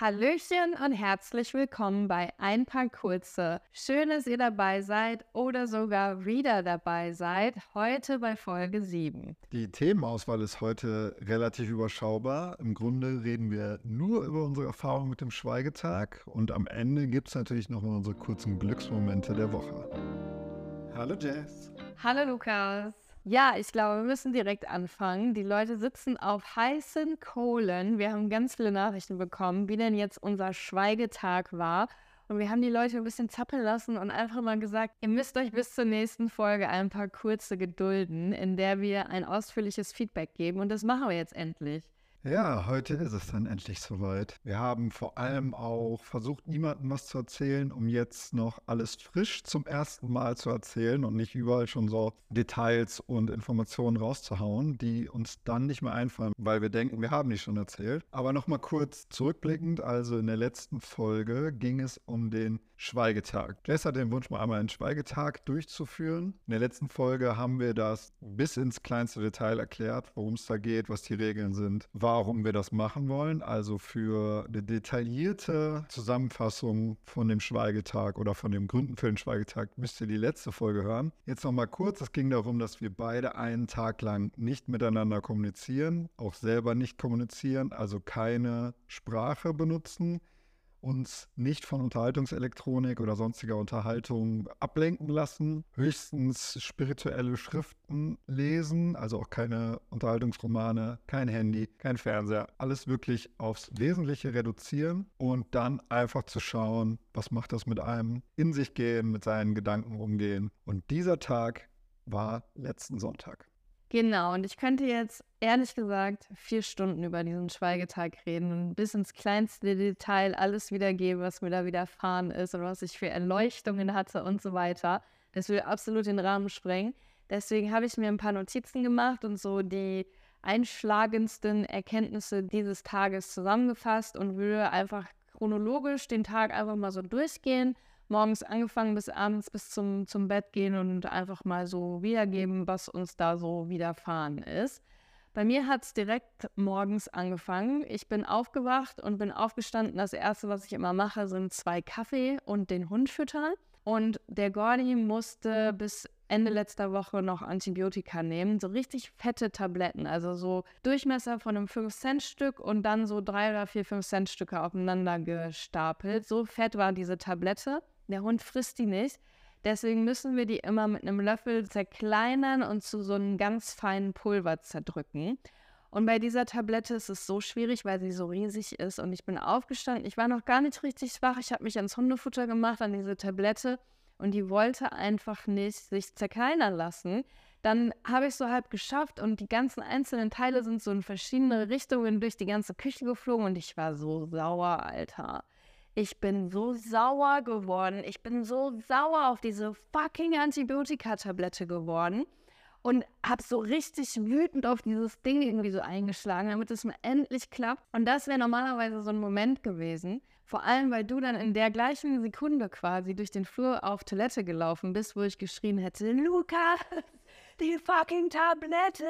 Hallöchen und herzlich willkommen bei Ein paar Kurze. Schön, dass ihr dabei seid oder sogar wieder dabei seid. Heute bei Folge 7. Die Themenauswahl ist heute relativ überschaubar. Im Grunde reden wir nur über unsere Erfahrung mit dem Schweigetag und am Ende gibt es natürlich noch mal unsere kurzen Glücksmomente der Woche. Hallo Jess. Hallo Lukas. Ja, ich glaube, wir müssen direkt anfangen. Die Leute sitzen auf heißen Kohlen. Wir haben ganz viele Nachrichten bekommen, wie denn jetzt unser Schweigetag war. Und wir haben die Leute ein bisschen zappeln lassen und einfach mal gesagt, ihr müsst euch bis zur nächsten Folge ein paar kurze gedulden, in der wir ein ausführliches Feedback geben. Und das machen wir jetzt endlich. Ja, heute ist es dann endlich soweit. Wir haben vor allem auch versucht, niemandem was zu erzählen, um jetzt noch alles frisch zum ersten Mal zu erzählen und nicht überall schon so Details und Informationen rauszuhauen, die uns dann nicht mehr einfallen, weil wir denken, wir haben die schon erzählt. Aber nochmal kurz zurückblickend, also in der letzten Folge ging es um den Schweigetag. Jess hat den Wunsch, mal einmal einen Schweigetag durchzuführen. In der letzten Folge haben wir das bis ins kleinste Detail erklärt, worum es da geht, was die Regeln sind, warum wir das machen wollen. Also für eine detaillierte Zusammenfassung von dem Schweigetag oder von den Gründen für den Schweigetag müsst ihr die letzte Folge hören. Jetzt nochmal kurz, es ging darum, dass wir beide einen Tag lang nicht miteinander kommunizieren, auch selber nicht kommunizieren, also keine Sprache benutzen uns nicht von Unterhaltungselektronik oder sonstiger Unterhaltung ablenken lassen, höchstens spirituelle Schriften lesen, also auch keine Unterhaltungsromane, kein Handy, kein Fernseher, alles wirklich aufs Wesentliche reduzieren und dann einfach zu schauen, was macht das mit einem, in sich gehen, mit seinen Gedanken umgehen. Und dieser Tag war letzten Sonntag. Genau, und ich könnte jetzt ehrlich gesagt vier Stunden über diesen Schweigetag reden und bis ins kleinste Detail alles wiedergeben, was mir da widerfahren ist und was ich für Erleuchtungen hatte und so weiter. Das würde absolut den Rahmen sprengen. Deswegen habe ich mir ein paar Notizen gemacht und so die einschlagendsten Erkenntnisse dieses Tages zusammengefasst und würde einfach chronologisch den Tag einfach mal so durchgehen morgens angefangen bis abends bis zum, zum Bett gehen und einfach mal so wiedergeben, was uns da so widerfahren ist. Bei mir hat es direkt morgens angefangen. Ich bin aufgewacht und bin aufgestanden. Das erste, was ich immer mache, sind zwei Kaffee und den Hund füttern. Und der Gordy musste bis Ende letzter Woche noch Antibiotika nehmen. So richtig fette Tabletten, also so Durchmesser von einem 5-Cent-Stück und dann so drei oder vier 5-Cent-Stücke aufeinander gestapelt. So fett war diese Tablette. Der Hund frisst die nicht. Deswegen müssen wir die immer mit einem Löffel zerkleinern und zu so einem ganz feinen Pulver zerdrücken. Und bei dieser Tablette ist es so schwierig, weil sie so riesig ist. Und ich bin aufgestanden. Ich war noch gar nicht richtig wach. Ich habe mich ans Hundefutter gemacht, an diese Tablette. Und die wollte einfach nicht sich zerkleinern lassen. Dann habe ich es so halb geschafft und die ganzen einzelnen Teile sind so in verschiedene Richtungen durch die ganze Küche geflogen. Und ich war so sauer, Alter. Ich bin so sauer geworden. Ich bin so sauer auf diese fucking Antibiotika-Tablette geworden und habe so richtig wütend auf dieses Ding irgendwie so eingeschlagen, damit es mir endlich klappt. Und das wäre normalerweise so ein Moment gewesen. Vor allem, weil du dann in der gleichen Sekunde quasi durch den Flur auf Toilette gelaufen bist, wo ich geschrien hätte, Lukas, die fucking Tablette,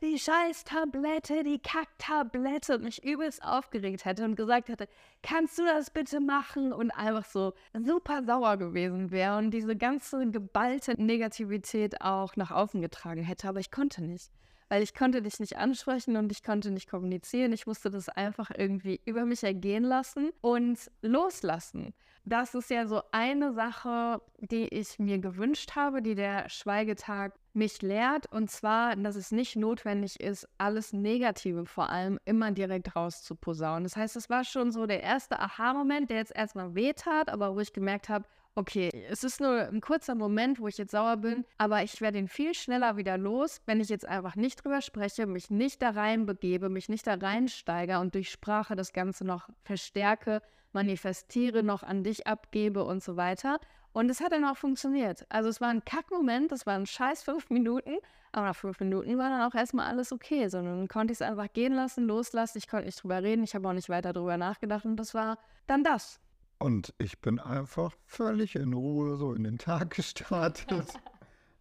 die scheiß Tablette, die Kacktablette und mich übelst aufgeregt hätte und gesagt hätte, kannst du das bitte machen und einfach so super sauer gewesen wäre und diese ganze geballte Negativität auch nach außen getragen hätte, aber ich konnte nicht weil ich konnte dich nicht ansprechen und ich konnte nicht kommunizieren. Ich musste das einfach irgendwie über mich ergehen lassen und loslassen. Das ist ja so eine Sache, die ich mir gewünscht habe, die der Schweigetag mich lehrt. Und zwar, dass es nicht notwendig ist, alles Negative vor allem immer direkt rauszuposaunen. Das heißt, es war schon so der erste Aha-Moment, der jetzt erstmal wehtat, aber wo ich gemerkt habe, okay, es ist nur ein kurzer Moment, wo ich jetzt sauer bin, aber ich werde ihn viel schneller wieder los, wenn ich jetzt einfach nicht drüber spreche, mich nicht da rein begebe, mich nicht da reinsteige und durch Sprache das Ganze noch verstärke, manifestiere, noch an dich abgebe und so weiter. Und es hat dann auch funktioniert. Also es war ein Kackmoment, das waren scheiß fünf Minuten, aber nach fünf Minuten war dann auch erstmal alles okay, sondern konnte ich es einfach gehen lassen, loslassen, ich konnte nicht drüber reden, ich habe auch nicht weiter drüber nachgedacht und das war dann das. Und ich bin einfach völlig in Ruhe so in den Tag gestartet,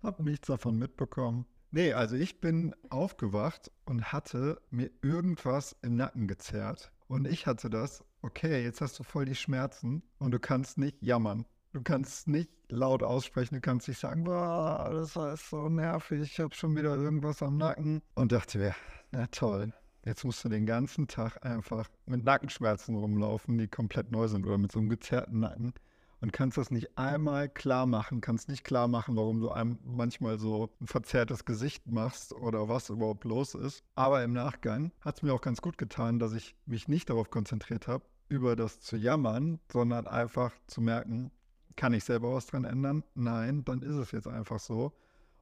habe nichts davon mitbekommen. Nee, also ich bin aufgewacht und hatte mir irgendwas im Nacken gezerrt. Und ich hatte das okay, jetzt hast du voll die Schmerzen und du kannst nicht jammern. Du kannst nicht laut aussprechen, du kannst nicht sagen, boah, das ist so nervig, ich habe schon wieder irgendwas am Nacken. Und dachte mir, na toll, jetzt musst du den ganzen Tag einfach mit Nackenschmerzen rumlaufen, die komplett neu sind oder mit so einem gezerrten Nacken und kannst das nicht einmal klar machen, kannst nicht klar machen, warum du einem manchmal so ein verzerrtes Gesicht machst oder was überhaupt los ist. Aber im Nachgang hat es mir auch ganz gut getan, dass ich mich nicht darauf konzentriert habe, über das zu jammern, sondern einfach zu merken, kann ich selber was dran ändern? Nein, dann ist es jetzt einfach so.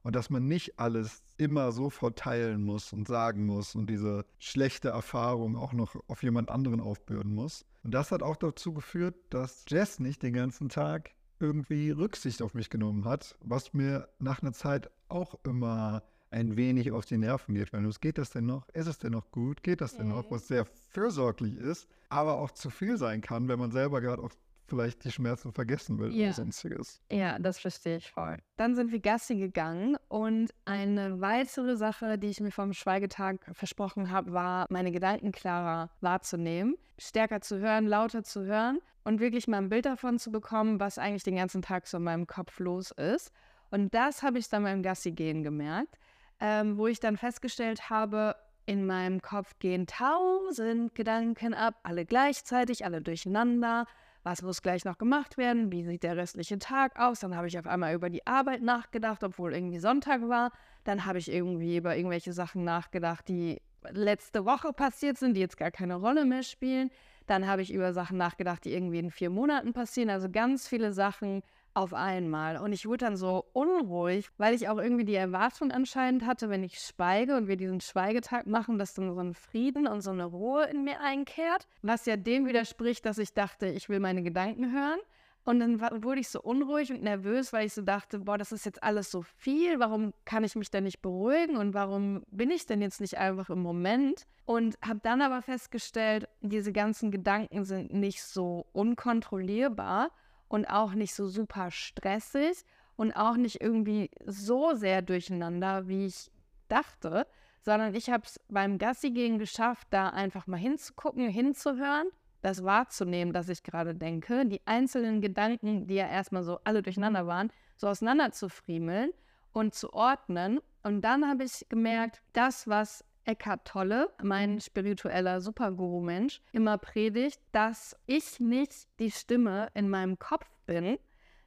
Und dass man nicht alles immer so verteilen muss und sagen muss und diese schlechte Erfahrung auch noch auf jemand anderen aufbürden muss. Und das hat auch dazu geführt, dass Jess nicht den ganzen Tag irgendwie Rücksicht auf mich genommen hat, was mir nach einer Zeit auch immer ein wenig auf die Nerven geht. Wenn es geht das denn noch? Ist es denn noch gut? Geht das denn noch? Was sehr fürsorglich ist, aber auch zu viel sein kann, wenn man selber gerade auch vielleicht die Schmerzen vergessen will Ja. oder sonstiges. Ja, das verstehe ich voll. Dann sind wir Gassi gegangen und eine weitere Sache, die ich mir vom Schweigetag versprochen habe, war, meine Gedanken klarer wahrzunehmen, stärker zu hören, lauter zu hören und wirklich mal ein Bild davon zu bekommen, was eigentlich den ganzen Tag so in meinem Kopf los ist. Und das habe ich dann beim Gassi gehen gemerkt, ähm, wo ich dann festgestellt habe, in meinem Kopf gehen tausend Gedanken ab, alle gleichzeitig, alle durcheinander was muss gleich noch gemacht werden, wie sieht der restliche Tag aus. Dann habe ich auf einmal über die Arbeit nachgedacht, obwohl irgendwie Sonntag war. Dann habe ich irgendwie über irgendwelche Sachen nachgedacht, die letzte Woche passiert sind, die jetzt gar keine Rolle mehr spielen. Dann habe ich über Sachen nachgedacht, die irgendwie in vier Monaten passieren. Also ganz viele Sachen auf einmal. Und ich wurde dann so unruhig, weil ich auch irgendwie die Erwartung anscheinend hatte, wenn ich schweige und wir diesen Schweigetag machen, dass dann so ein Frieden und so eine Ruhe in mir einkehrt, was ja dem widerspricht, dass ich dachte, ich will meine Gedanken hören. Und dann wurde ich so unruhig und nervös, weil ich so dachte, boah, das ist jetzt alles so viel. Warum kann ich mich denn nicht beruhigen und warum bin ich denn jetzt nicht einfach im Moment? Und habe dann aber festgestellt, diese ganzen Gedanken sind nicht so unkontrollierbar und auch nicht so super stressig und auch nicht irgendwie so sehr durcheinander, wie ich dachte, sondern ich habe es beim Gassi-Gehen geschafft, da einfach mal hinzugucken, hinzuhören, das wahrzunehmen, dass ich gerade denke, die einzelnen Gedanken, die ja erstmal so alle durcheinander waren, so auseinander zu friemeln und zu ordnen. Und dann habe ich gemerkt, das, was Eckhart Tolle, mein spiritueller Superguru-Mensch, immer predigt, dass ich nicht die Stimme in meinem Kopf bin.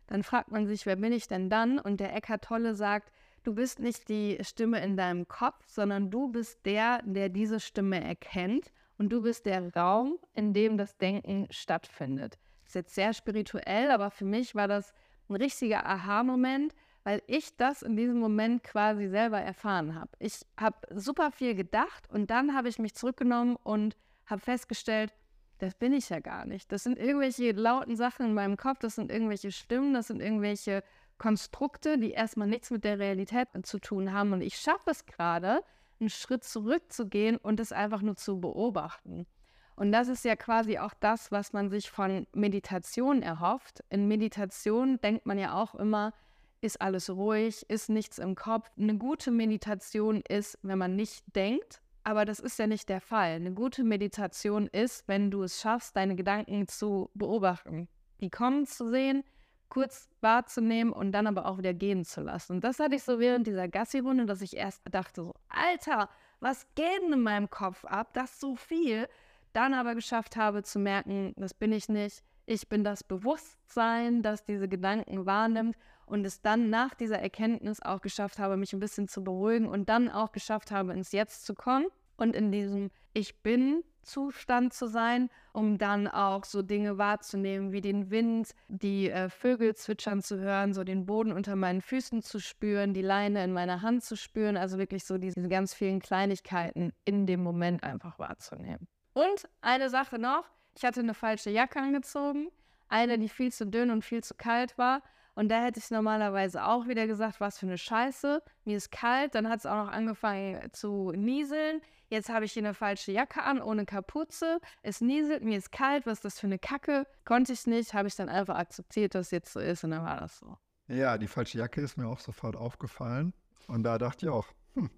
Dann fragt man sich, wer bin ich denn dann? Und der Eckhart Tolle sagt, du bist nicht die Stimme in deinem Kopf, sondern du bist der, der diese Stimme erkennt und du bist der Raum, in dem das Denken stattfindet. Das ist jetzt sehr spirituell, aber für mich war das ein richtiger Aha-Moment, weil ich das in diesem Moment quasi selber erfahren habe. Ich habe super viel gedacht und dann habe ich mich zurückgenommen und habe festgestellt, das bin ich ja gar nicht. Das sind irgendwelche lauten Sachen in meinem Kopf, das sind irgendwelche Stimmen, das sind irgendwelche Konstrukte, die erstmal nichts mit der Realität zu tun haben. Und ich schaffe es gerade, einen Schritt zurückzugehen und es einfach nur zu beobachten. Und das ist ja quasi auch das, was man sich von Meditation erhofft. In Meditation denkt man ja auch immer, ist alles ruhig, ist nichts im Kopf. Eine gute Meditation ist, wenn man nicht denkt, aber das ist ja nicht der Fall. Eine gute Meditation ist, wenn du es schaffst, deine Gedanken zu beobachten, die kommen zu sehen, kurz wahrzunehmen und dann aber auch wieder gehen zu lassen. Und das hatte ich so während dieser Gassi-Runde, dass ich erst dachte so, Alter, was geht denn in meinem Kopf ab? Das ist so viel. Dann aber geschafft habe zu merken, das bin ich nicht. Ich bin das Bewusstsein, das diese Gedanken wahrnimmt und es dann nach dieser Erkenntnis auch geschafft habe, mich ein bisschen zu beruhigen und dann auch geschafft habe, ins Jetzt zu kommen und in diesem Ich bin Zustand zu sein, um dann auch so Dinge wahrzunehmen wie den Wind, die äh, Vögel zwitschern zu hören, so den Boden unter meinen Füßen zu spüren, die Leine in meiner Hand zu spüren, also wirklich so diese ganz vielen Kleinigkeiten in dem Moment einfach wahrzunehmen. Und eine Sache noch, ich hatte eine falsche Jacke angezogen, eine, die viel zu dünn und viel zu kalt war. Und da hätte ich normalerweise auch wieder gesagt, was für eine Scheiße. Mir ist kalt, dann hat es auch noch angefangen zu nieseln. Jetzt habe ich hier eine falsche Jacke an, ohne Kapuze. Es nieselt, mir ist kalt, was ist das für eine Kacke? Konnte ich nicht, habe ich dann einfach akzeptiert, dass es jetzt so ist und dann war das so. Ja, die falsche Jacke ist mir auch sofort aufgefallen. Und da dachte ich auch, hm,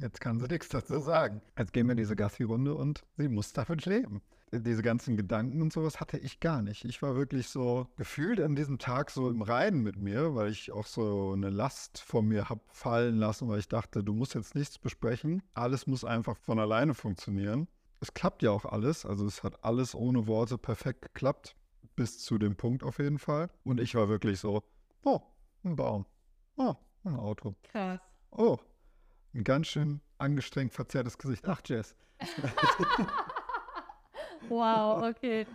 jetzt kann sie nichts dazu sagen. Jetzt gehen wir diese Gassi-Runde und sie muss damit leben. Diese ganzen Gedanken und sowas hatte ich gar nicht. Ich war wirklich so gefühlt an diesem Tag so im Reinen mit mir, weil ich auch so eine Last von mir habe fallen lassen, weil ich dachte, du musst jetzt nichts besprechen. Alles muss einfach von alleine funktionieren. Es klappt ja auch alles. Also es hat alles ohne Worte perfekt geklappt. Bis zu dem Punkt auf jeden Fall. Und ich war wirklich so, oh, ein Baum. Oh, ein Auto. Krass. Oh, ein ganz schön angestrengt verzerrtes Gesicht. Ach, Jess. wow, okay.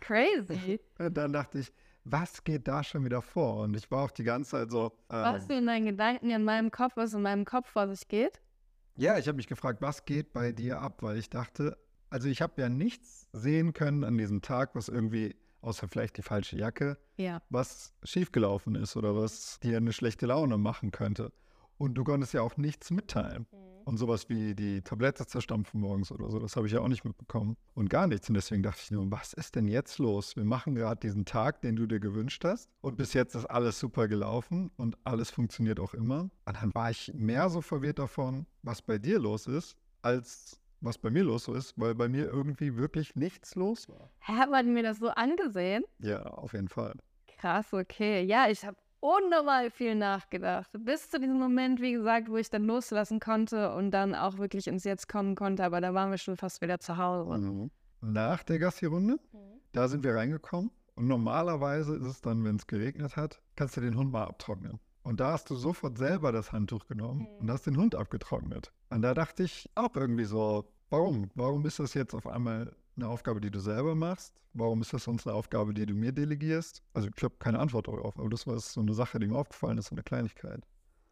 Crazy. Dann dachte ich, was geht da schon wieder vor? Und ich war auch die ganze Zeit so. Ähm, was du in deinen Gedanken in meinem Kopf, was in meinem Kopf vor sich geht? Ja, ich habe mich gefragt, was geht bei dir ab? Weil ich dachte, also ich habe ja nichts sehen können an diesem Tag, was irgendwie, außer vielleicht die falsche Jacke, ja. was schiefgelaufen ist oder was dir eine schlechte Laune machen könnte. Und du konntest ja auch nichts mitteilen. Mhm. Und sowas wie die Tablette zerstampfen morgens oder so, das habe ich ja auch nicht mitbekommen. Und gar nichts. Und deswegen dachte ich nur, was ist denn jetzt los? Wir machen gerade diesen Tag, den du dir gewünscht hast. Und bis jetzt ist alles super gelaufen und alles funktioniert auch immer. Und dann war ich mehr so verwirrt davon, was bei dir los ist, als was bei mir los ist, weil bei mir irgendwie wirklich nichts los war. Hat man mir das so angesehen? Ja, auf jeden Fall. Krass, okay. Ja, ich habe unnormal viel nachgedacht. Bis zu diesem Moment, wie gesagt, wo ich dann loslassen konnte und dann auch wirklich ins Jetzt kommen konnte. Aber da waren wir schon fast wieder zu Hause. Mhm. Nach der Gassi-Runde, mhm. da sind wir reingekommen. Und normalerweise ist es dann, wenn es geregnet hat, kannst du den Hund mal abtrocknen. Und da hast du sofort selber das Handtuch genommen mhm. und hast den Hund abgetrocknet. Und da dachte ich auch irgendwie so, warum? Warum ist das jetzt auf einmal eine Aufgabe, die du selber machst? Warum ist das sonst eine Aufgabe, die du mir delegierst? Also ich habe keine Antwort darauf, aber das war so eine Sache, die mir aufgefallen ist, so eine Kleinigkeit.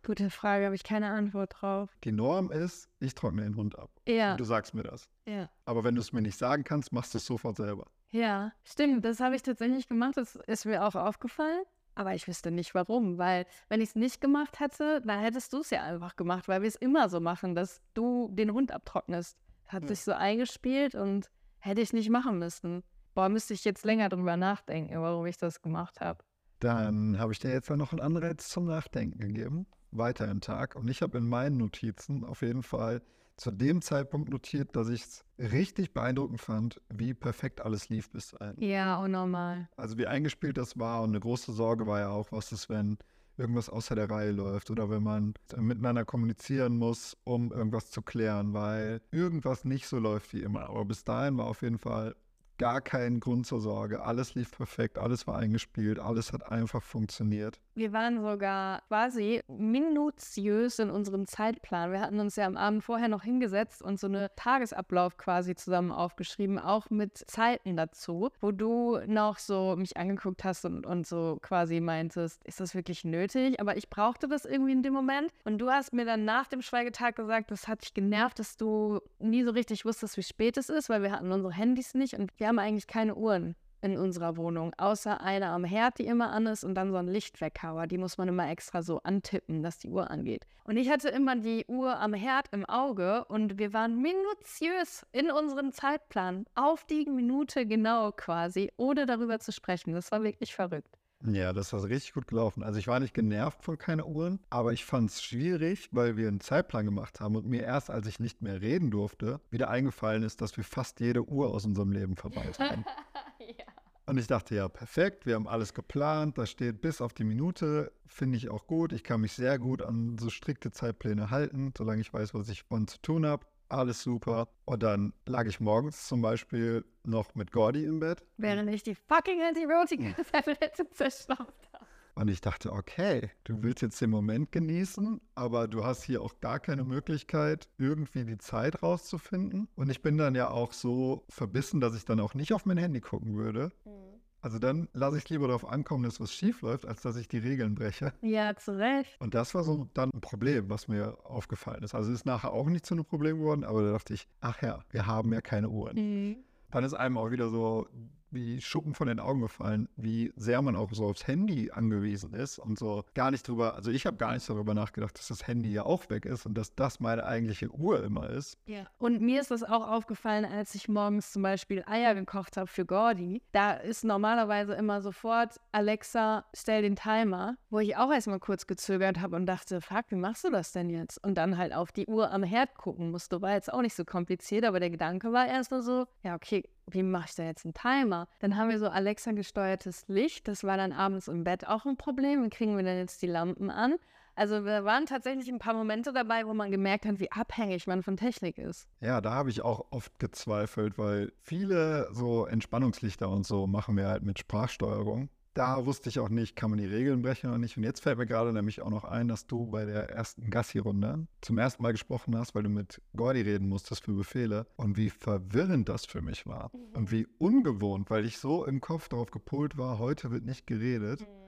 Gute Frage, habe ich keine Antwort drauf. Die Norm ist, ich trockne den Hund ab. Ja. Und du sagst mir das. Ja. Aber wenn du es mir nicht sagen kannst, machst du es sofort selber. Ja, stimmt. Das habe ich tatsächlich gemacht. Das ist mir auch aufgefallen. Aber ich wüsste nicht warum, weil wenn ich es nicht gemacht hätte, dann hättest du es ja einfach gemacht, weil wir es immer so machen, dass du den Hund abtrocknest. Hat ja. sich so eingespielt und Hätte ich nicht machen müssen. Boah, müsste ich jetzt länger drüber nachdenken, warum ich das gemacht habe. Dann habe ich dir jetzt noch einen Anreiz zum Nachdenken gegeben, weiter im Tag. Und ich habe in meinen Notizen auf jeden Fall zu dem Zeitpunkt notiert, dass ich es richtig beeindruckend fand, wie perfekt alles lief bis dahin. Ja, unnormal. Also wie eingespielt das war und eine große Sorge war ja auch, was ist, wenn irgendwas außer der Reihe läuft oder wenn man miteinander kommunizieren muss, um irgendwas zu klären, weil irgendwas nicht so läuft wie immer. Aber bis dahin war auf jeden Fall gar kein Grund zur Sorge. Alles lief perfekt, alles war eingespielt, alles hat einfach funktioniert. Wir waren sogar quasi minutiös in unserem Zeitplan. Wir hatten uns ja am Abend vorher noch hingesetzt und so einen Tagesablauf quasi zusammen aufgeschrieben, auch mit Zeiten dazu, wo du noch so mich angeguckt hast und, und so quasi meintest, ist das wirklich nötig? Aber ich brauchte das irgendwie in dem Moment. Und du hast mir dann nach dem Schweigetag gesagt, das hat dich genervt, dass du nie so richtig wusstest, wie spät es ist, weil wir hatten unsere Handys nicht und wir haben eigentlich keine Uhren in unserer Wohnung, außer eine am Herd, die immer an ist und dann so ein Lichtweckhauer. Die muss man immer extra so antippen, dass die Uhr angeht. Und ich hatte immer die Uhr am Herd im Auge und wir waren minutiös in unserem Zeitplan, auf die Minute genau quasi, ohne darüber zu sprechen. Das war wirklich verrückt. Ja, das war richtig gut gelaufen. Also ich war nicht genervt von keine Uhren, aber ich fand es schwierig, weil wir einen Zeitplan gemacht haben und mir erst, als ich nicht mehr reden durfte, wieder eingefallen ist, dass wir fast jede Uhr aus unserem Leben verbannt haben. ja. Und ich dachte, ja, perfekt, wir haben alles geplant, da steht bis auf die Minute, finde ich auch gut. Ich kann mich sehr gut an so strikte Zeitpläne halten, solange ich weiß, was ich wann zu tun habe alles super. Und dann lag ich morgens zum Beispiel noch mit Gordy im Bett. Während ich die fucking Antibiotika-Tablette zerstaubt habe. Und ich dachte, okay, du willst jetzt den Moment genießen, aber du hast hier auch gar keine Möglichkeit, irgendwie die Zeit rauszufinden. Und ich bin dann ja auch so verbissen, dass ich dann auch nicht auf mein Handy gucken würde. Mhm. Also dann lasse ich lieber darauf ankommen, dass was schief läuft, als dass ich die Regeln breche. Ja, zu Recht. Und das war so dann ein Problem, was mir aufgefallen ist. Also ist nachher auch nicht zu einem Problem geworden, aber da dachte ich, ach ja, wir haben ja keine Uhren. Mhm. Dann ist einem auch wieder so wie Schuppen von den Augen gefallen, wie sehr man auch so aufs Handy angewiesen ist und so gar nicht drüber, also ich habe gar nicht darüber nachgedacht, dass das Handy ja auch weg ist und dass das meine eigentliche Uhr immer ist. Ja. Und mir ist das auch aufgefallen, als ich morgens zum Beispiel Eier gekocht habe für Gordy. Da ist normalerweise immer sofort Alexa, stell den Timer, wo ich auch erstmal kurz gezögert habe und dachte, fuck, wie machst du das denn jetzt? Und dann halt auf die Uhr am Herd gucken musste. War jetzt auch nicht so kompliziert, aber der Gedanke war erst so, ja, okay, wie mache ich da jetzt einen Timer? Dann haben wir so Alexa-gesteuertes Licht. Das war dann abends im Bett auch ein Problem. Wie kriegen wir denn jetzt die Lampen an? Also wir waren tatsächlich ein paar Momente dabei, wo man gemerkt hat, wie abhängig man von Technik ist. Ja, da habe ich auch oft gezweifelt, weil viele so Entspannungslichter und so machen wir halt mit Sprachsteuerung. Da wusste ich auch nicht, kann man die Regeln brechen oder nicht. Und jetzt fällt mir gerade nämlich auch noch ein, dass du bei der ersten Gassi-Runde zum ersten Mal gesprochen hast, weil du mit Gordy reden musstest für Befehle. Und wie verwirrend das für mich war. Mhm. Und wie ungewohnt, weil ich so im Kopf darauf gepolt war, heute wird nicht geredet. Mhm.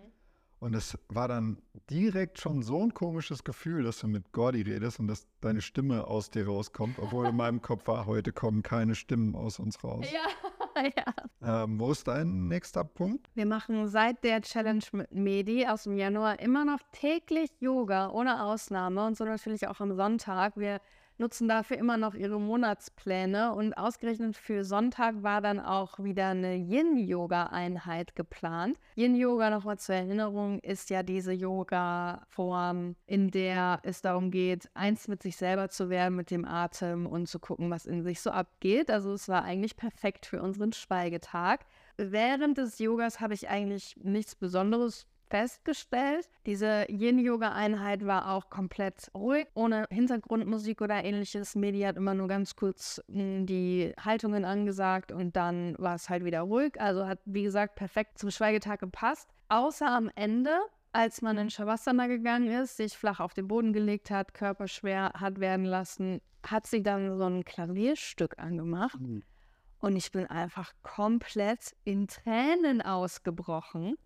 Und es war dann direkt schon so ein komisches Gefühl, dass du mit Gordy redest und dass deine Stimme aus dir rauskommt, obwohl in meinem Kopf war, heute kommen keine Stimmen aus uns raus. Ja, ja. Ähm, wo ist dein nächster Punkt? Wir machen seit der Challenge mit Medi aus dem Januar immer noch täglich Yoga, ohne Ausnahme und so natürlich auch am Sonntag. Wir nutzen dafür immer noch ihre Monatspläne. Und ausgerechnet für Sonntag war dann auch wieder eine Yin-Yoga-Einheit geplant. Yin-Yoga, nochmal zur Erinnerung, ist ja diese Yoga-Form, in der es darum geht, eins mit sich selber zu werden, mit dem Atem und zu gucken, was in sich so abgeht. Also es war eigentlich perfekt für unseren Schweigetag. Während des Yogas habe ich eigentlich nichts Besonderes festgestellt. Diese Yin-Yoga-Einheit war auch komplett ruhig, ohne Hintergrundmusik oder ähnliches. Medi hat immer nur ganz kurz hm, die Haltungen angesagt und dann war es halt wieder ruhig. Also hat, wie gesagt, perfekt zum Schweigetag gepasst. Außer am Ende, als man in Shavasana gegangen ist, sich flach auf den Boden gelegt hat, Körper schwer hat werden lassen, hat sie dann so ein Klavierstück angemacht. Mhm. Und ich bin einfach komplett in Tränen ausgebrochen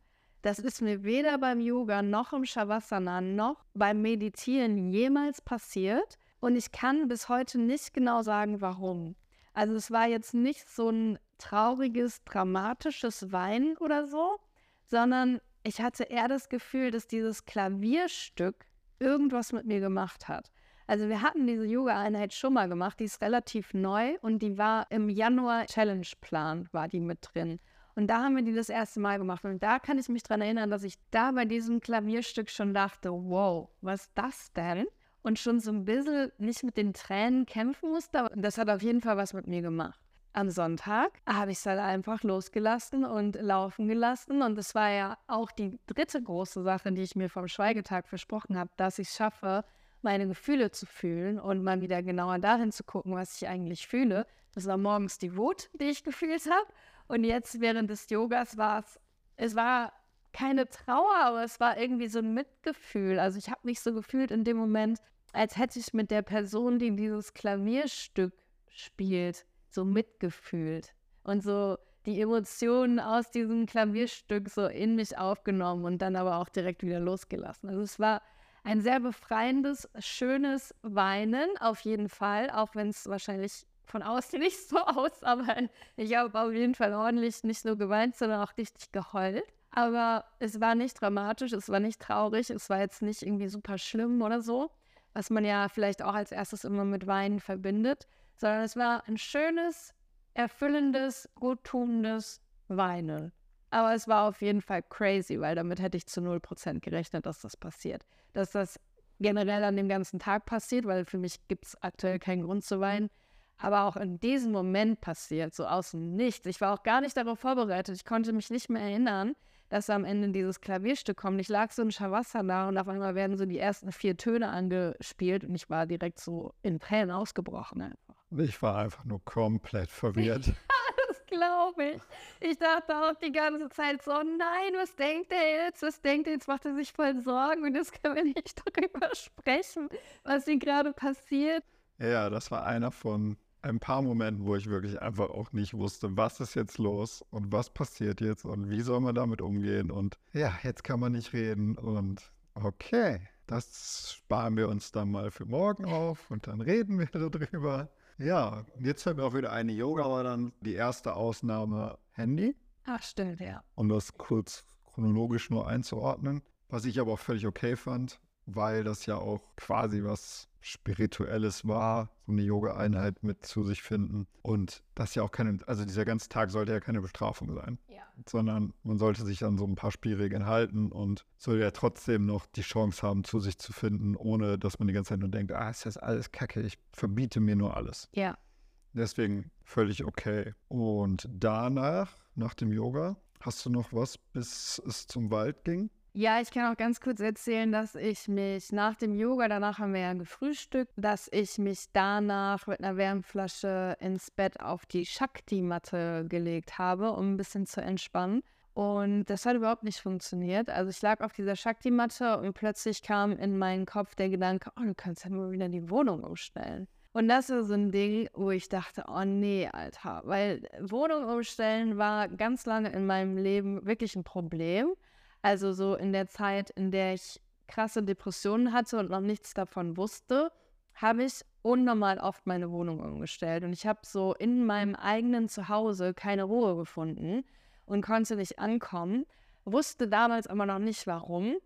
das ist mir weder beim Yoga noch im Shavasana noch beim Meditieren jemals passiert. Und ich kann bis heute nicht genau sagen, warum. Also es war jetzt nicht so ein trauriges, dramatisches Weinen oder so, sondern ich hatte eher das Gefühl, dass dieses Klavierstück irgendwas mit mir gemacht hat. Also wir hatten diese Yoga-Einheit schon mal gemacht, die ist relativ neu und die war im Januar Challenge-Plan, war die mit drin. Und da haben wir die das erste Mal gemacht. Und da kann ich mich dran erinnern, dass ich da bei diesem Klavierstück schon dachte, wow, was ist das denn? Und schon so ein bisschen nicht mit den Tränen kämpfen musste, aber das hat auf jeden Fall was mit mir gemacht. Am Sonntag habe ich es halt einfach losgelassen und laufen gelassen. Und es war ja auch die dritte große Sache, die ich mir vom Schweigetag versprochen habe, dass ich es schaffe, meine Gefühle zu fühlen und mal wieder genauer dahin zu gucken, was ich eigentlich fühle. Das war morgens die Wut, die ich gefühlt habe. Und jetzt während des Yogas war es, es war keine Trauer, aber es war irgendwie so ein Mitgefühl. Also ich habe mich so gefühlt in dem Moment, als hätte ich mit der Person, die dieses Klavierstück spielt, so mitgefühlt und so die Emotionen aus diesem Klavierstück so in mich aufgenommen und dann aber auch direkt wieder losgelassen. Also es war ein sehr befreiendes, schönes Weinen auf jeden Fall, auch wenn es wahrscheinlich von außen nicht so aus, aber ich habe auf jeden Fall ordentlich nicht nur geweint, sondern auch richtig geheult. Aber es war nicht dramatisch, es war nicht traurig, es war jetzt nicht irgendwie super schlimm oder so, was man ja vielleicht auch als erstes immer mit Weinen verbindet, sondern es war ein schönes, erfüllendes, guttunendes Weinen. Aber es war auf jeden Fall crazy, weil damit hätte ich zu 0% gerechnet, dass das passiert. Dass das generell an dem ganzen Tag passiert, weil für mich gibt es aktuell keinen Grund zu weinen aber auch in diesem Moment passiert, so aus dem Nichts. Ich war auch gar nicht darauf vorbereitet. Ich konnte mich nicht mehr erinnern, dass am Ende dieses Klavierstück kommt. Ich lag so in Shavasana und auf einmal werden so die ersten vier Töne angespielt und ich war direkt so in Tränen ausgebrochen einfach. Ich war einfach nur komplett verwirrt. das glaube ich. Ich dachte auch die ganze Zeit so, nein, was denkt er jetzt? Was denkt er jetzt? Macht er sich voll Sorgen und jetzt können wir nicht darüber sprechen, was hier gerade passiert. Ja, das war einer von ein paar Momenten, wo ich wirklich einfach auch nicht wusste, was ist jetzt los und was passiert jetzt und wie soll man damit umgehen. Und ja, jetzt kann man nicht reden und okay, das sparen wir uns dann mal für morgen auf und dann reden wir darüber. Ja, jetzt fällt mir auch wieder eine Yoga, war dann die erste Ausnahme Handy. Ach, stimmt, ja. Um das kurz chronologisch nur einzuordnen, was ich aber auch völlig okay fand, weil das ja auch quasi was Spirituelles war, so eine Yoga-Einheit mit zu sich finden. Und das ja auch keine, also dieser ganze Tag sollte ja keine Bestrafung sein, ja. sondern man sollte sich an so ein paar Spielregeln halten und soll ja trotzdem noch die Chance haben, zu sich zu finden, ohne dass man die ganze Zeit nur denkt, ah, ist das alles Kacke, ich verbiete mir nur alles. Ja. Deswegen völlig okay. Und danach, nach dem Yoga, hast du noch was, bis es zum Wald ging? Ja, ich kann auch ganz kurz erzählen, dass ich mich nach dem Yoga, danach haben wir ja gefrühstückt, dass ich mich danach mit einer Wärmflasche ins Bett auf die Shakti-Matte gelegt habe, um ein bisschen zu entspannen. Und das hat überhaupt nicht funktioniert. Also ich lag auf dieser Shakti-Matte und plötzlich kam in meinen Kopf der Gedanke, oh, du kannst ja mal wieder die Wohnung umstellen. Und das ist so ein Ding, wo ich dachte, oh nee, Alter, weil Wohnung umstellen war ganz lange in meinem Leben wirklich ein Problem. Also so in der Zeit, in der ich krasse Depressionen hatte und noch nichts davon wusste, habe ich unnormal oft meine Wohnung umgestellt. Und ich habe so in meinem eigenen Zuhause keine Ruhe gefunden und konnte nicht ankommen. Wusste damals aber noch nicht warum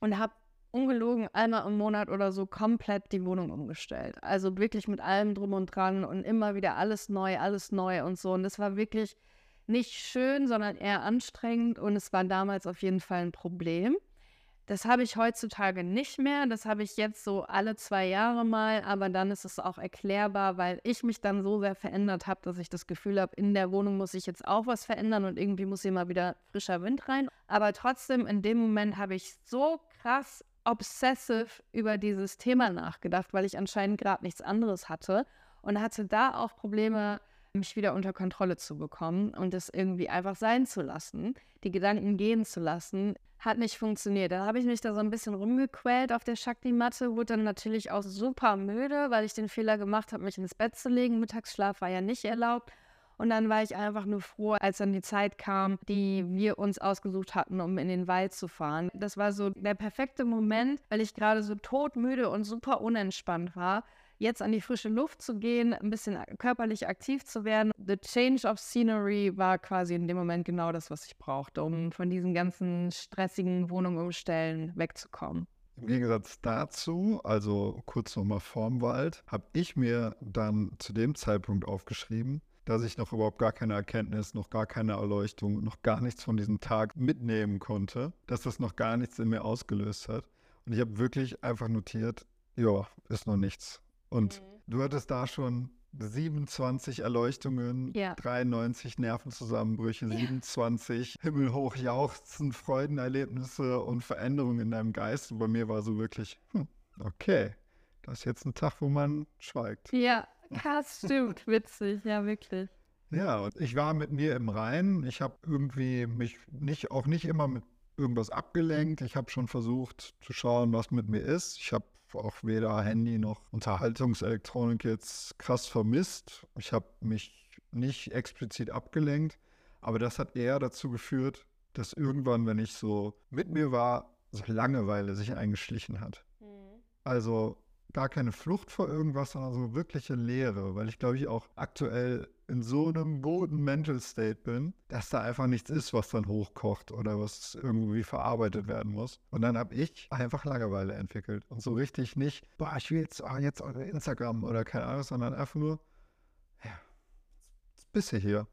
und habe ungelogen einmal im Monat oder so komplett die Wohnung umgestellt. Also wirklich mit allem drum und dran und immer wieder alles neu, alles neu und so. Und das war wirklich nicht schön, sondern eher anstrengend und es war damals auf jeden Fall ein Problem. Das habe ich heutzutage nicht mehr. Das habe ich jetzt so alle zwei Jahre mal, aber dann ist es auch erklärbar, weil ich mich dann so sehr verändert habe, dass ich das Gefühl habe, in der Wohnung muss ich jetzt auch was verändern und irgendwie muss hier mal wieder frischer Wind rein. Aber trotzdem, in dem Moment habe ich so krass obsessive über dieses Thema nachgedacht, weil ich anscheinend gerade nichts anderes hatte und hatte da auch Probleme mich wieder unter Kontrolle zu bekommen und es irgendwie einfach sein zu lassen, die Gedanken gehen zu lassen, hat nicht funktioniert. Dann habe ich mich da so ein bisschen rumgequält auf der Shakti-Matte, wurde dann natürlich auch super müde, weil ich den Fehler gemacht habe, mich ins Bett zu legen. Mittagsschlaf war ja nicht erlaubt. Und dann war ich einfach nur froh, als dann die Zeit kam, die wir uns ausgesucht hatten, um in den Wald zu fahren. Das war so der perfekte Moment, weil ich gerade so todmüde und super unentspannt war jetzt an die frische Luft zu gehen, ein bisschen körperlich aktiv zu werden. The change of scenery war quasi in dem Moment genau das, was ich brauchte, um von diesen ganzen stressigen Wohnungen wegzukommen. Im Gegensatz dazu, also kurz nochmal vorm Wald, habe ich mir dann zu dem Zeitpunkt aufgeschrieben, dass ich noch überhaupt gar keine Erkenntnis, noch gar keine Erleuchtung, noch gar nichts von diesem Tag mitnehmen konnte, dass das noch gar nichts in mir ausgelöst hat. Und ich habe wirklich einfach notiert, ja, ist noch nichts. Und mhm. du hattest da schon 27 Erleuchtungen, ja. 93 Nervenzusammenbrüche, ja. 27 himmelhoch jauchzen, Freudenerlebnisse und Veränderungen in deinem Geist. Und bei mir war so wirklich, hm, okay, das ist jetzt ein Tag, wo man schweigt. Ja, krass, stimmt, witzig, ja, wirklich. Ja, und ich war mit mir im Reinen. Ich habe irgendwie mich nicht, auch nicht immer mit irgendwas abgelenkt. Ich habe schon versucht zu schauen, was mit mir ist. Ich habe auch weder Handy noch Unterhaltungselektronik jetzt krass vermisst. Ich habe mich nicht explizit abgelenkt, aber das hat eher dazu geführt, dass irgendwann, wenn ich so mit mir war, so Langeweile sich eingeschlichen hat. Mhm. Also gar keine Flucht vor irgendwas, sondern so wirkliche Leere, weil ich glaube ich auch aktuell in so einem guten Mental State bin, dass da einfach nichts ist, was dann hochkocht oder was irgendwie verarbeitet werden muss. Und dann habe ich einfach Langeweile entwickelt und so richtig nicht, boah, ich will jetzt, oh, jetzt Instagram oder keine Ahnung, sondern einfach nur, ja, jetzt bist du hier.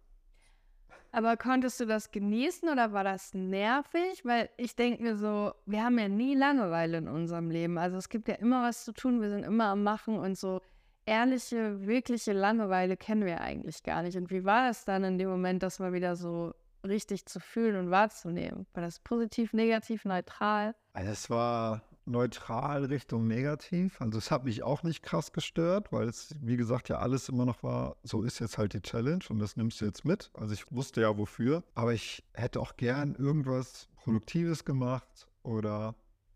Aber konntest du das genießen oder war das nervig? Weil ich denke mir so, wir haben ja nie Langeweile in unserem Leben. Also es gibt ja immer was zu tun, wir sind immer am Machen und so ehrliche, wirkliche Langeweile kennen wir eigentlich gar nicht. Und wie war es dann in dem Moment, das mal wieder so richtig zu fühlen und wahrzunehmen? War das positiv, negativ, neutral? Also es war neutral Richtung negativ. Also es hat mich auch nicht krass gestört, weil es, wie gesagt, ja alles immer noch war, so ist jetzt halt die Challenge und das nimmst du jetzt mit. Also ich wusste ja wofür, aber ich hätte auch gern irgendwas Produktives gemacht oder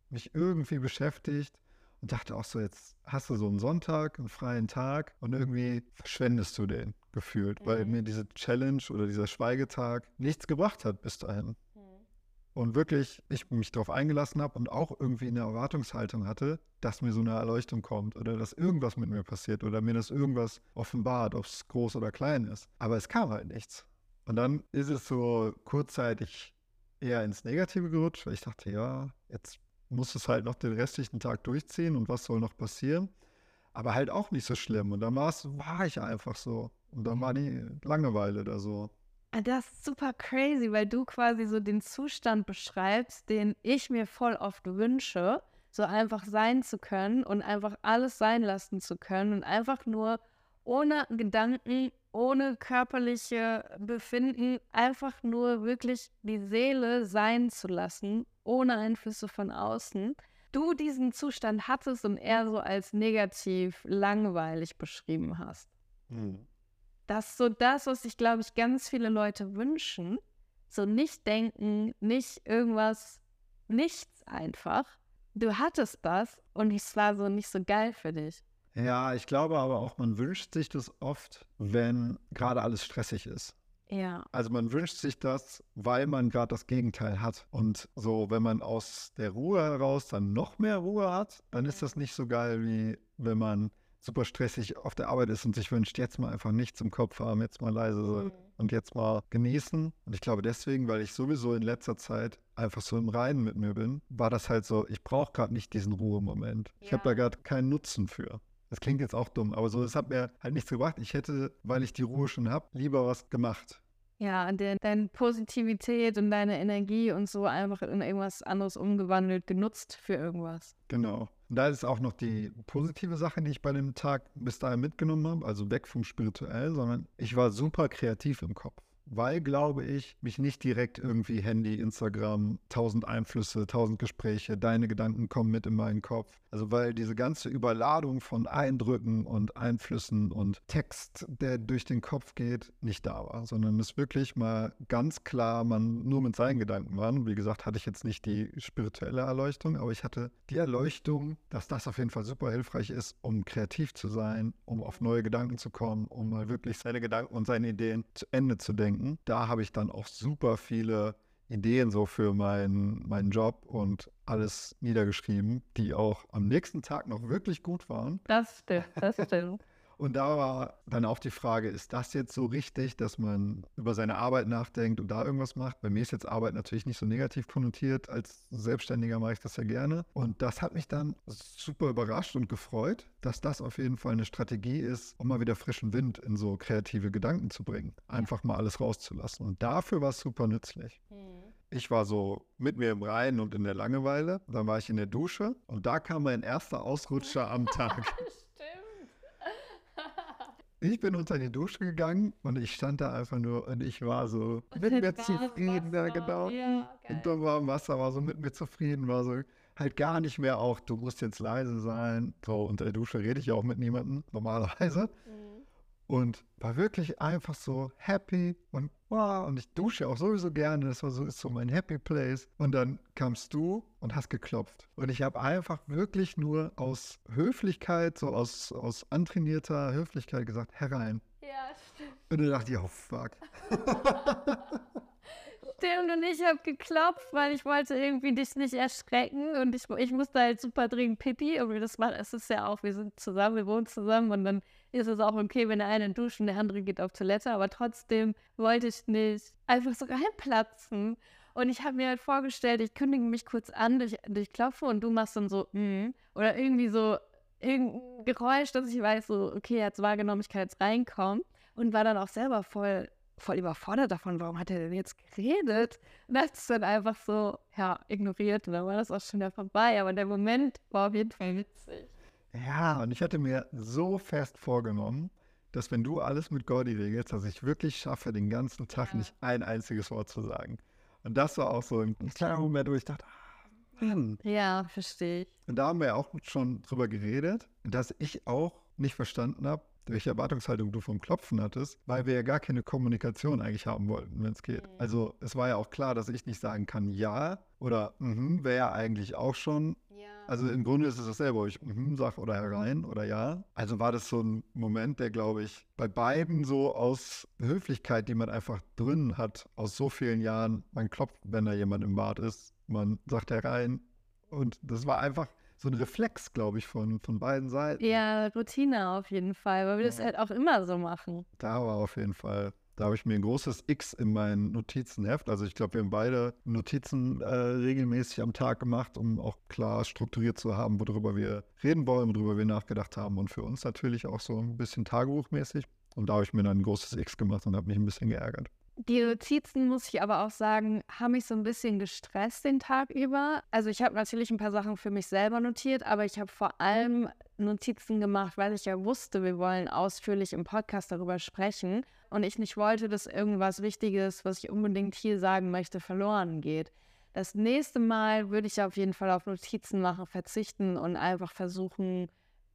mich irgendwie beschäftigt und dachte auch so, jetzt hast du so einen Sonntag, einen freien Tag und irgendwie verschwendest du den gefühlt, mhm. weil mir diese Challenge oder dieser Schweigetag nichts gebracht hat bis dahin und wirklich ich mich darauf eingelassen habe und auch irgendwie eine Erwartungshaltung hatte, dass mir so eine Erleuchtung kommt oder dass irgendwas mit mir passiert oder mir das irgendwas offenbart, ob es groß oder klein ist. Aber es kam halt nichts. Und dann ist es so kurzzeitig eher ins Negative gerutscht, weil ich dachte, ja, jetzt muss es halt noch den restlichen Tag durchziehen und was soll noch passieren. Aber halt auch nicht so schlimm. Und dann war ich einfach so. Und dann war die Langeweile da so. Ah, das ist super crazy, weil du quasi so den Zustand beschreibst, den ich mir voll oft wünsche, so einfach sein zu können und einfach alles sein lassen zu können und einfach nur ohne Gedanken, ohne körperliche Befinden, einfach nur wirklich die Seele sein zu lassen, ohne Einflüsse von außen. Du diesen Zustand hattest und eher so als negativ, langweilig beschrieben hast. Mhm. Das ist so das, was sich, glaube ich, ganz viele Leute wünschen. So nicht denken, nicht irgendwas, nichts einfach. Du hattest das und es war so nicht so geil für dich. Ja, ich glaube aber auch, man wünscht sich das oft, wenn gerade alles stressig ist. Ja. Also man wünscht sich das, weil man gerade das Gegenteil hat. Und so, wenn man aus der Ruhe heraus dann noch mehr Ruhe hat, dann ist das nicht so geil, wie wenn man super stressig auf der Arbeit ist und sich wünscht, jetzt mal einfach nichts im Kopf haben, jetzt mal leise sein mhm. und jetzt mal genießen. Und ich glaube deswegen, weil ich sowieso in letzter Zeit einfach so im Reinen mit mir bin, war das halt so, ich brauche gerade nicht diesen Ruhemoment. Ja. Ich habe da gerade keinen Nutzen für. Das klingt jetzt auch dumm, aber so, es hat mir halt nichts gebracht. Ich hätte, weil ich die Ruhe schon habe, lieber was gemacht. Ja, und deine Positivität und deine Energie und so einfach in irgendwas anderes umgewandelt, genutzt für irgendwas. Genau. Und da ist auch noch die positive Sache, die ich bei dem Tag bis dahin mitgenommen habe, also weg vom Spirituell, sondern ich war super kreativ im Kopf weil, glaube ich, mich nicht direkt irgendwie Handy, Instagram, tausend Einflüsse, tausend Gespräche, deine Gedanken kommen mit in meinen Kopf. Also weil diese ganze Überladung von Eindrücken und Einflüssen und Text, der durch den Kopf geht, nicht da war, sondern es wirklich mal ganz klar man nur mit seinen Gedanken war. Wie gesagt, hatte ich jetzt nicht die spirituelle Erleuchtung, aber ich hatte die Erleuchtung, dass das auf jeden Fall super hilfreich ist, um kreativ zu sein, um auf neue Gedanken zu kommen, um mal wirklich seine Gedanken und seine Ideen zu Ende zu denken denken. Da habe ich dann auch super viele Ideen so für meinen, meinen Job und alles niedergeschrieben, die auch am nächsten Tag noch wirklich gut waren. Das stimmt, das stimmt. Und da war dann auch die Frage, ist das jetzt so richtig, dass man über seine Arbeit nachdenkt und da irgendwas macht? Bei mir ist jetzt Arbeit natürlich nicht so negativ konnotiert. Als Selbstständiger mache ich das ja gerne. Und das hat mich dann super überrascht und gefreut, dass das auf jeden Fall eine Strategie ist, um mal wieder frischen Wind in so kreative Gedanken zu bringen. Einfach mal alles rauszulassen. Und dafür war es super nützlich. Mhm. Ich war so mit mir im Reinen und in der Langeweile. Dann war ich in der Dusche und da kam mein erster Ausrutscher am Tag. Ich bin unter die Dusche gegangen und ich stand da einfach nur und ich war so und mit mir zufrieden, ja, genau. Ja, und dann war Wasser, war so mit mir zufrieden, war so halt gar nicht mehr auch, du musst jetzt leise sein. So, unter der Dusche rede ich ja auch mit niemandem, normalerweise. Mhm und war wirklich einfach so happy und wow, und ich dusche auch sowieso gerne, das war so, ist so mein Happy Place. Und dann kamst du und hast geklopft. Und ich habe einfach wirklich nur aus Höflichkeit, so aus, aus antrainierter Höflichkeit gesagt, herein. Ja, stimmt. Und dann dachte ich, oh fuck. Stimmt, und ich habe geklopft, weil ich wollte irgendwie dich nicht erschrecken und ich, ich musste halt super dringend pipi und das war, es ist ja auch, wir sind zusammen, wir wohnen zusammen und dann ist es auch okay, wenn der eine duscht und der andere geht auf Toilette, aber trotzdem wollte ich nicht einfach so reinplatzen. Und ich habe mir halt vorgestellt, ich kündige mich kurz an, durch, durch Klopfe und du machst dann so, mm, oder irgendwie so irgendein Geräusch, dass ich weiß, so, okay, jetzt wahrgenommen, ich kann jetzt reinkommen. Und war dann auch selber voll, voll überfordert davon, warum hat er denn jetzt geredet? Und das ist dann einfach so, ja, ignoriert und dann war das auch schon wieder vorbei. Aber der Moment war auf jeden Fall witzig. Ja, und ich hatte mir so fest vorgenommen, dass wenn du alles mit Gordy regelst, dass ich wirklich schaffe, den ganzen Tag nicht ein einziges Wort zu sagen. Und das war auch so ein kleiner Moment, wo ich dachte, ah, Mann. Ja, verstehe ich. Und da haben wir ja auch schon drüber geredet, dass ich auch nicht verstanden habe, welche Erwartungshaltung du vom Klopfen hattest, weil wir ja gar keine Kommunikation eigentlich haben wollten, wenn es geht. Mhm. Also es war ja auch klar, dass ich nicht sagen kann ja oder mhm, wäre ja eigentlich auch schon. Ja. Also im Grunde ist es dasselbe, ob ich mhm sage oder herein oder ja. Also war das so ein Moment, der glaube ich bei beiden so aus Höflichkeit, die man einfach drin hat, aus so vielen Jahren, man klopft, wenn da jemand im Bad ist, man sagt herein und das war einfach so ein Reflex, glaube ich, von, von beiden Seiten. Ja, Routine auf jeden Fall, weil wir ja. das halt auch immer so machen. Da war auf jeden Fall. Da habe ich mir ein großes X in meinen Notizenheft. Also ich glaube, wir haben beide Notizen äh, regelmäßig am Tag gemacht, um auch klar strukturiert zu haben, worüber wir reden wollen, worüber wir nachgedacht haben. Und für uns natürlich auch so ein bisschen tagebuchmäßig. Und da habe ich mir dann ein großes X gemacht und habe mich ein bisschen geärgert. Die Notizen, muss ich aber auch sagen, haben mich so ein bisschen gestresst den Tag über. Also ich habe natürlich ein paar Sachen für mich selber notiert, aber ich habe vor allem Notizen gemacht, weil ich ja wusste, wir wollen ausführlich im Podcast darüber sprechen und ich nicht wollte, dass irgendwas Wichtiges, was ich unbedingt hier sagen möchte, verloren geht. Das nächste Mal würde ich auf jeden Fall auf Notizen machen, verzichten und einfach versuchen,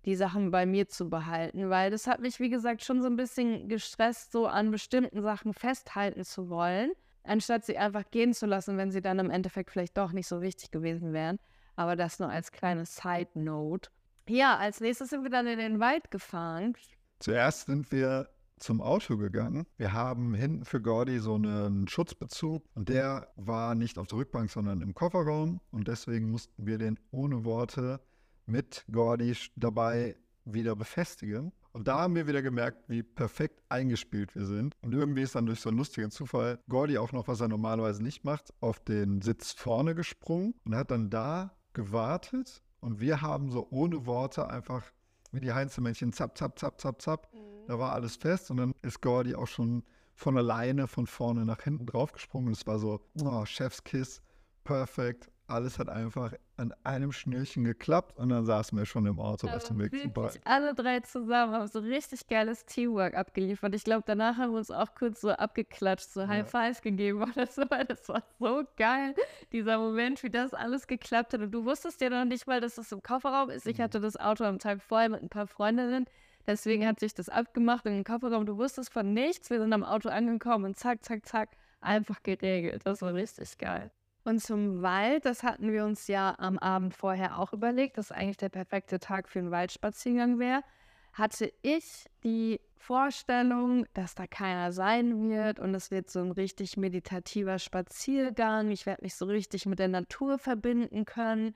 die Sachen bei mir zu behalten, weil das hat mich, wie gesagt, schon so ein bisschen gestresst, so an bestimmten Sachen festhalten zu wollen, anstatt sie einfach gehen zu lassen, wenn sie dann im Endeffekt vielleicht doch nicht so wichtig gewesen wären. Aber das nur als kleine Side Note. Ja, als nächstes sind wir dann in den Wald gefahren. Zuerst sind wir zum Auto gegangen. Wir haben hinten für Gordy so einen Schutzbezug und der war nicht auf der Rückbank, sondern im Kofferraum und deswegen mussten wir den ohne Worte mit Gordy dabei wieder befestigen. Und da haben wir wieder gemerkt, wie perfekt eingespielt wir sind. Und irgendwie ist dann durch so einen lustigen Zufall Gordy auch noch, was er normalerweise nicht macht, auf den Sitz vorne gesprungen und hat dann da gewartet. Und wir haben so ohne Worte einfach wie die Heinzelmännchen zapp, zapp, zapp, zapp, zapp. Mhm. Da war alles fest und dann ist Gordy auch schon von alleine von vorne nach hinten drauf gesprungen. Und es war so, oh, Chefskiss, perfekt alles hat einfach an einem Schnürchen geklappt und dann saßen wir schon im Auto auf dem Weg zum Ball. Alle drei zusammen haben so richtig geiles Teamwork abgeliefert. Ich glaube, danach haben wir uns auch kurz so abgeklatscht, so High Fives gegeben oder so, weil das war so geil, dieser Moment, wie das alles geklappt hat. Und du wusstest ja noch nicht mal, dass das im Kofferraum ist. Ich mhm. hatte das Auto am Tag vorher mit ein paar Freundinnen. Deswegen hat sich das abgemacht in den Kofferraum. Du wusstest von nichts. Wir sind am Auto angekommen und zack, zack, zack, einfach geregelt. Das war richtig geil. Und zum Wald, das hatten wir uns ja am Abend vorher auch überlegt, dass eigentlich der perfekte Tag für einen Waldspaziergang wäre. Hatte ich die Vorstellung, dass da keiner sein wird und es wird so ein richtig meditativer Spaziergang. Ich werde mich so richtig mit der Natur verbinden können.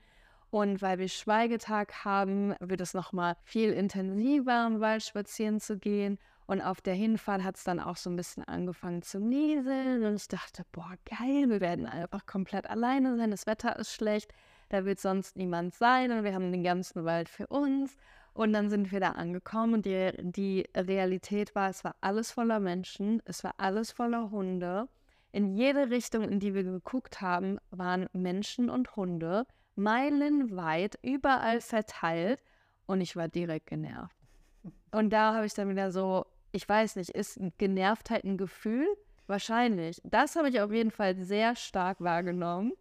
Und weil wir Schweigetag haben, wird es nochmal viel intensiver, im Wald spazieren zu gehen. Und auf der Hinfahrt hat es dann auch so ein bisschen angefangen zu nieseln. Und ich dachte, boah, geil, wir werden einfach komplett alleine sein. Das Wetter ist schlecht, da wird sonst niemand sein. Und wir haben den ganzen Wald für uns. Und dann sind wir da angekommen und die, die Realität war, es war alles voller Menschen, es war alles voller Hunde. In jede Richtung, in die wir geguckt haben, waren Menschen und Hunde, meilenweit, überall verteilt. Und ich war direkt genervt. Und da habe ich dann wieder so ich weiß nicht, ist Genervtheit ein Gefühl? Wahrscheinlich. Das habe ich auf jeden Fall sehr stark wahrgenommen.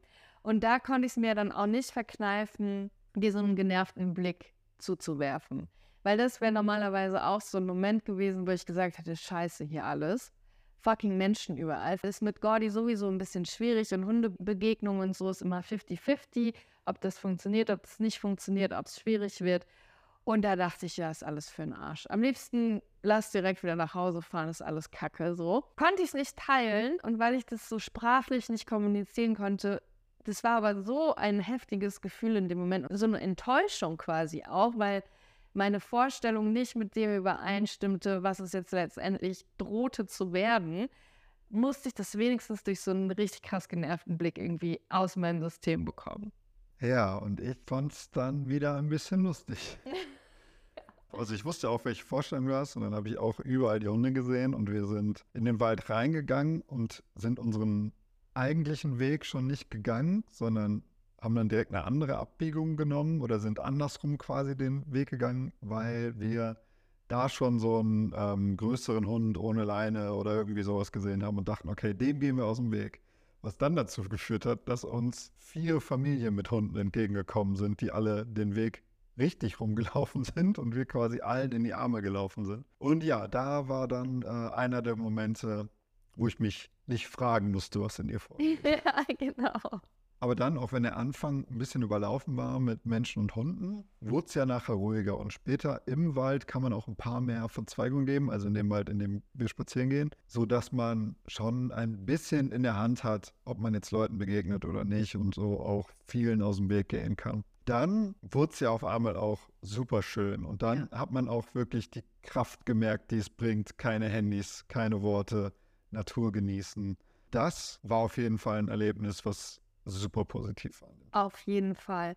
Und da konnte ich es mir dann auch nicht verkneifen, dir so einen genervten Blick zuzuwerfen. Weil das wäre normalerweise auch so ein Moment gewesen, wo ich gesagt hätte, scheiße hier alles. Fucking Menschen überall. Das ist mit Gordy sowieso ein bisschen schwierig und Hundebegegnungen und so ist immer 50-50, ob das funktioniert, ob das nicht funktioniert, ob es schwierig wird. Und da dachte ich, ja, ist alles für den Arsch. Am liebsten lass direkt wieder nach Hause fahren, ist alles Kacke so. Konnte ich es nicht teilen und weil ich das so sprachlich nicht kommunizieren konnte, das war aber so ein heftiges Gefühl in dem Moment, so eine Enttäuschung quasi auch, weil meine Vorstellung nicht mit dem übereinstimmte, was es jetzt letztendlich drohte zu werden, musste ich das wenigstens durch so einen richtig krass genervten Blick irgendwie aus meinem System bekommen. Ja, und ich fand es dann wieder ein bisschen lustig. Also ich wusste auch, welche Vorstellung du hast und dann habe ich auch überall die Hunde gesehen und wir sind in den Wald reingegangen und sind unseren eigentlichen Weg schon nicht gegangen, sondern haben dann direkt eine andere Abbiegung genommen oder sind andersrum quasi den Weg gegangen, weil wir da schon so einen ähm, größeren Hund ohne Leine oder irgendwie sowas gesehen haben und dachten, okay, dem gehen wir aus dem Weg. Was dann dazu geführt hat, dass uns vier Familien mit Hunden entgegengekommen sind, die alle den Weg richtig rumgelaufen sind und wir quasi allen in die Arme gelaufen sind. Und ja, da war dann äh, einer der Momente, wo ich mich nicht fragen musste, was in ihr vorgeht. Ja, genau. Aber dann, auch wenn der Anfang ein bisschen überlaufen war mit Menschen und Hunden, wurde es ja nachher ruhiger. Und später im Wald kann man auch ein paar mehr Verzweigungen geben, also in dem Wald, in dem wir spazieren gehen, sodass man schon ein bisschen in der Hand hat, ob man jetzt Leuten begegnet oder nicht und so auch vielen aus dem Weg gehen kann. Dann wurde es ja auf einmal auch super schön. Und dann ja. hat man auch wirklich die Kraft gemerkt, die es bringt. Keine Handys, keine Worte, Natur genießen. Das war auf jeden Fall ein Erlebnis, was super positiv fand. Auf jeden Fall.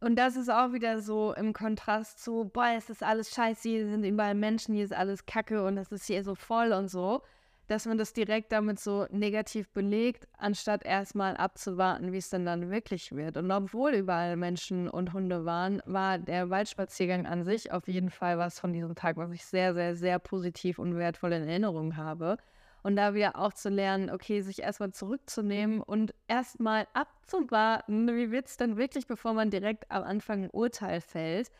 Und das ist auch wieder so im Kontrast zu, boah, es ist alles scheiße, hier sind überall Menschen, hier ist alles Kacke und es ist hier so voll und so. Dass man das direkt damit so negativ belegt, anstatt erstmal abzuwarten, wie es denn dann wirklich wird. Und obwohl überall Menschen und Hunde waren, war der Waldspaziergang an sich auf jeden Fall was von diesem Tag, was ich sehr, sehr, sehr positiv und wertvoll in Erinnerung habe. Und da wieder auch zu lernen, okay, sich erstmal zurückzunehmen und erstmal abzuwarten, wie wird es denn wirklich, bevor man direkt am Anfang ein Urteil fällt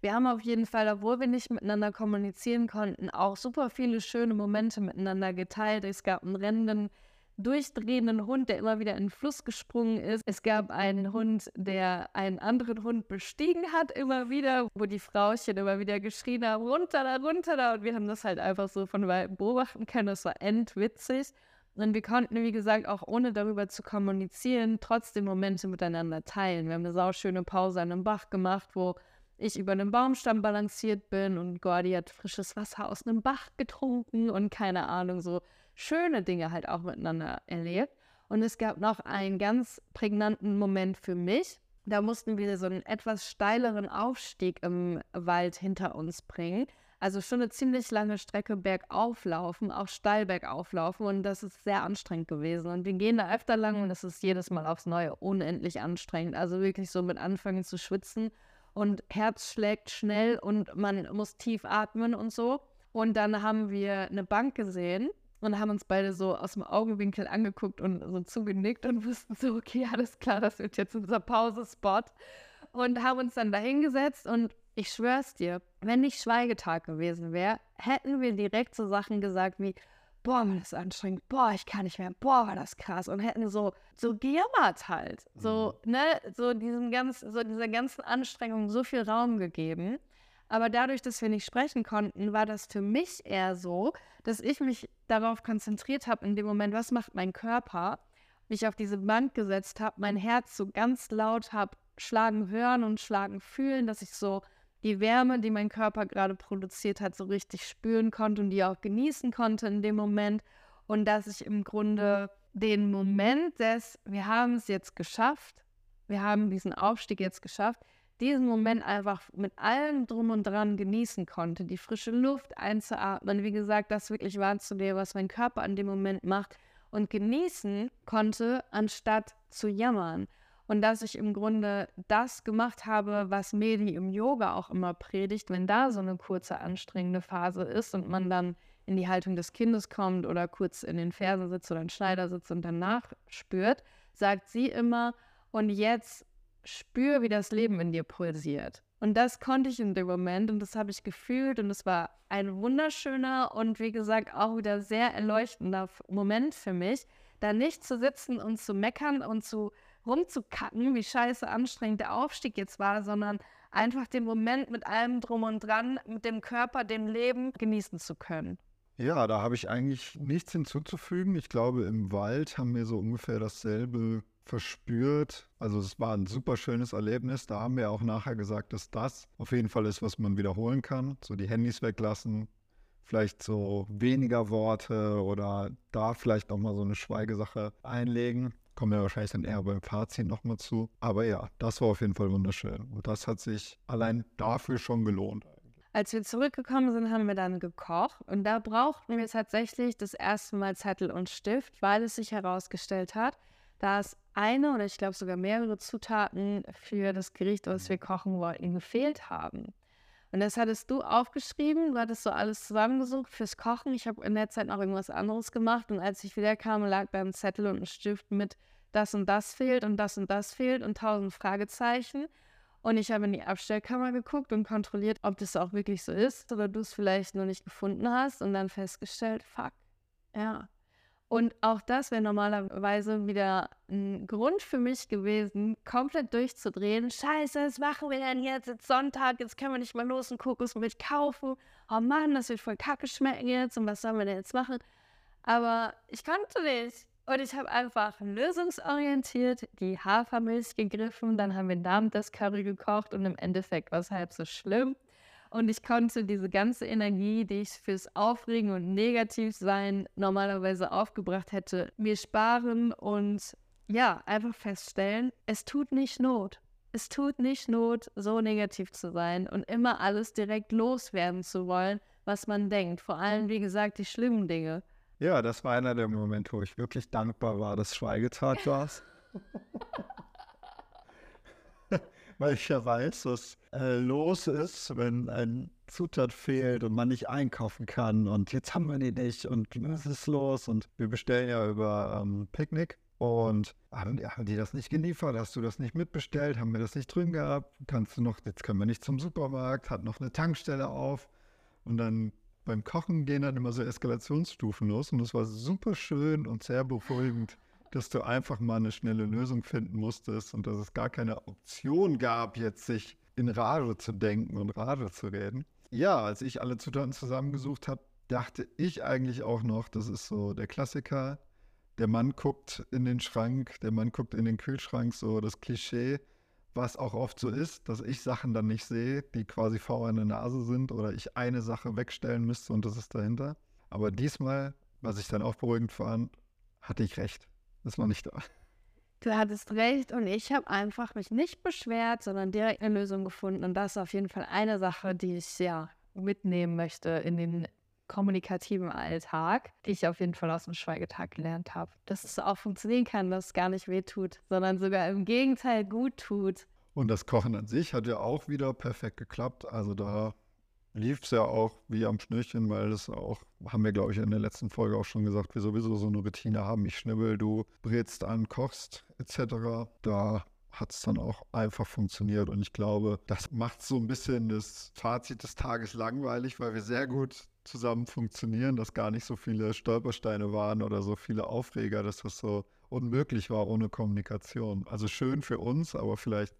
wir haben auf jeden Fall, obwohl wir nicht miteinander kommunizieren konnten, auch super viele schöne Momente miteinander geteilt. Es gab einen rennenden, durchdrehenden Hund, der immer wieder in den Fluss gesprungen ist. Es gab einen Hund, der einen anderen Hund bestiegen hat, immer wieder, wo die Frauchen immer wieder geschrien haben, runter da, runter da. Und wir haben das halt einfach so von weitem beobachten können. Das war endwitzig. Und wir konnten, wie gesagt, auch ohne darüber zu kommunizieren, trotzdem Momente miteinander teilen. Wir haben eine sauschöne Pause an einem Bach gemacht, wo ich über einem Baumstamm balanciert bin und Gordy hat frisches Wasser aus einem Bach getrunken und keine Ahnung, so schöne Dinge halt auch miteinander erlebt. Und es gab noch einen ganz prägnanten Moment für mich. Da mussten wir so einen etwas steileren Aufstieg im Wald hinter uns bringen. Also schon eine ziemlich lange Strecke bergauf laufen, auch steil bergauf laufen und das ist sehr anstrengend gewesen. Und wir gehen da öfter lang und es ist jedes Mal aufs Neue unendlich anstrengend. Also wirklich so mit anfangen zu schwitzen und Herz schlägt schnell und man muss tief atmen und so. Und dann haben wir eine Bank gesehen und haben uns beide so aus dem Augenwinkel angeguckt und so zugenickt und wussten so, okay, alles klar, das wird jetzt unser Pausespot. Und haben uns dann da hingesetzt und ich schwör's dir, wenn nicht Schweigetag gewesen wäre, hätten wir direkt so Sachen gesagt wie, boah, war das anstrengend, boah, ich kann nicht mehr, boah, war das krass. Und hätten so, so gejammert halt, so, mhm. ne, so diesem ganz, so dieser ganzen Anstrengung so viel Raum gegeben. Aber dadurch, dass wir nicht sprechen konnten, war das für mich eher so, dass ich mich darauf konzentriert habe in dem Moment, was macht mein Körper, mich auf diese Bank gesetzt habe, mein Herz so ganz laut habe schlagen hören und schlagen fühlen, dass ich so die Wärme, die mein Körper gerade produziert hat, so richtig spüren konnte und die auch genießen konnte in dem Moment. Und dass ich im Grunde den Moment des, wir haben es jetzt geschafft, wir haben diesen Aufstieg jetzt geschafft, diesen Moment einfach mit allem drum und dran genießen konnte, die frische Luft einzuatmen, wie gesagt, das wirklich wahrzunehmen, was mein Körper an dem Moment macht und genießen konnte, anstatt zu jammern und dass ich im Grunde das gemacht habe, was Medi im Yoga auch immer predigt, wenn da so eine kurze anstrengende Phase ist und man dann in die Haltung des Kindes kommt oder kurz in den Fersen sitzt oder in Schneider sitzt und danach spürt, sagt sie immer, und jetzt spür, wie das Leben in dir pulsiert. Und das konnte ich in dem Moment und das habe ich gefühlt und es war ein wunderschöner und wie gesagt auch wieder sehr erleuchtender Moment für mich, da nicht zu sitzen und zu meckern und zu rumzukacken, wie scheiße anstrengend der Aufstieg jetzt war, sondern einfach den Moment mit allem drum und dran, mit dem Körper, dem Leben genießen zu können. Ja, da habe ich eigentlich nichts hinzuzufügen. Ich glaube, im Wald haben wir so ungefähr dasselbe verspürt. Also es war ein super schönes Erlebnis. Da haben wir auch nachher gesagt, dass das auf jeden Fall ist, was man wiederholen kann. So die Handys weglassen, vielleicht so weniger Worte oder da vielleicht nochmal so eine Schweigesache einlegen. Kommen wir wahrscheinlich dann eher beim Fazit nochmal zu. Aber ja, das war auf jeden Fall wunderschön. Und das hat sich allein dafür schon gelohnt. Als wir zurückgekommen sind, haben wir dann gekocht und da brauchten wir tatsächlich das erste Mal Zettel und Stift, weil es sich herausgestellt hat, dass eine oder ich glaube sogar mehrere Zutaten für das Gericht, was wir kochen wollten, gefehlt haben. Und das hattest du aufgeschrieben, du hattest so alles zusammengesucht fürs Kochen. Ich habe in der Zeit noch irgendwas anderes gemacht und als ich wiederkam, lag da ein Zettel und ein Stift mit das und das fehlt und das und das fehlt und tausend Fragezeichen. Und ich habe in die Abstellkammer geguckt und kontrolliert, ob das auch wirklich so ist oder du es vielleicht nur nicht gefunden hast und dann festgestellt, fuck, ja, und auch das wäre normalerweise wieder ein Grund für mich gewesen, komplett durchzudrehen. Scheiße, was machen wir denn jetzt? Jetzt Sonntag, jetzt können wir nicht mal los und Kokosmilch kaufen. Oh Mann, das wird voll kacke schmecken jetzt und was sollen wir denn jetzt machen? Aber ich konnte nicht. Und ich habe einfach lösungsorientiert die Hafermilch gegriffen. Dann haben wir damit das Curry gekocht und im Endeffekt war es halb so schlimm. Und ich konnte diese ganze Energie, die ich fürs Aufregen und Negativsein normalerweise aufgebracht hätte, mir sparen und ja, einfach feststellen, es tut nicht Not. Es tut nicht Not, so negativ zu sein und immer alles direkt loswerden zu wollen, was man denkt. Vor allem, wie gesagt, die schlimmen Dinge. Ja, das war einer der Momente, wo ich wirklich dankbar war, dass Schweigetag war. Weil ich ja weiß, was äh, los ist, wenn ein Zutat fehlt und man nicht einkaufen kann und jetzt haben wir die nicht und was ist los? Und wir bestellen ja über ähm, Picknick und haben, haben, die das nicht geliefert? Hast du das nicht mitbestellt? Haben wir das nicht drin gehabt? Kannst du noch, jetzt können wir nicht zum Supermarkt, hat noch eine Tankstelle auf. Und dann beim Kochen gehen dann immer so Eskalationsstufen los. Und das war super schön und sehr beruhigend, dass du einfach mal eine schnelle Lösung finden musstest und dass es gar keine Option gab, jetzt sich in Rage zu denken und Rage zu reden. Ja, als ich alle Zutaten zusammengesucht habe, dachte ich eigentlich auch noch, das ist so der Klassiker, der Mann guckt in den Schrank, der Mann guckt in den Kühlschrank, so das Klischee, was auch oft so ist, dass ich Sachen dann nicht sehe, die quasi vor der Nase sind oder ich eine Sache wegstellen müsste und das ist dahinter. Aber diesmal, was ich dann auch beruhigend fand, hatte ich recht. Das war nicht da. Du hattest recht und ich habe einfach mich nicht beschwert, sondern direkt eine Lösung gefunden. Und das ist auf jeden Fall eine Sache, die ich ja mitnehmen möchte in den kommunikativen Alltag, die ich auf jeden Fall aus dem Schweigetag gelernt habe. Dass es auch funktionieren kann, dass es gar nicht weh tut, sondern sogar im Gegenteil gut tut. Und das Kochen an sich hat ja auch wieder perfekt geklappt. Also da lief es ja auch wie am Schnürchen, weil das auch, haben wir glaube ich in der letzten Folge auch schon gesagt, wir sowieso so eine Routine haben. Ich schnibbel, du brätst an, kochst etc. Da hat es dann auch einfach funktioniert. Und ich glaube, das macht so ein bisschen das Fazit des Tages langweilig, weil wir sehr gut zusammen funktionieren, dass gar nicht so viele Stolpersteine waren oder so viele Aufreger, dass das so unmöglich war ohne Kommunikation. Also schön für uns, aber vielleicht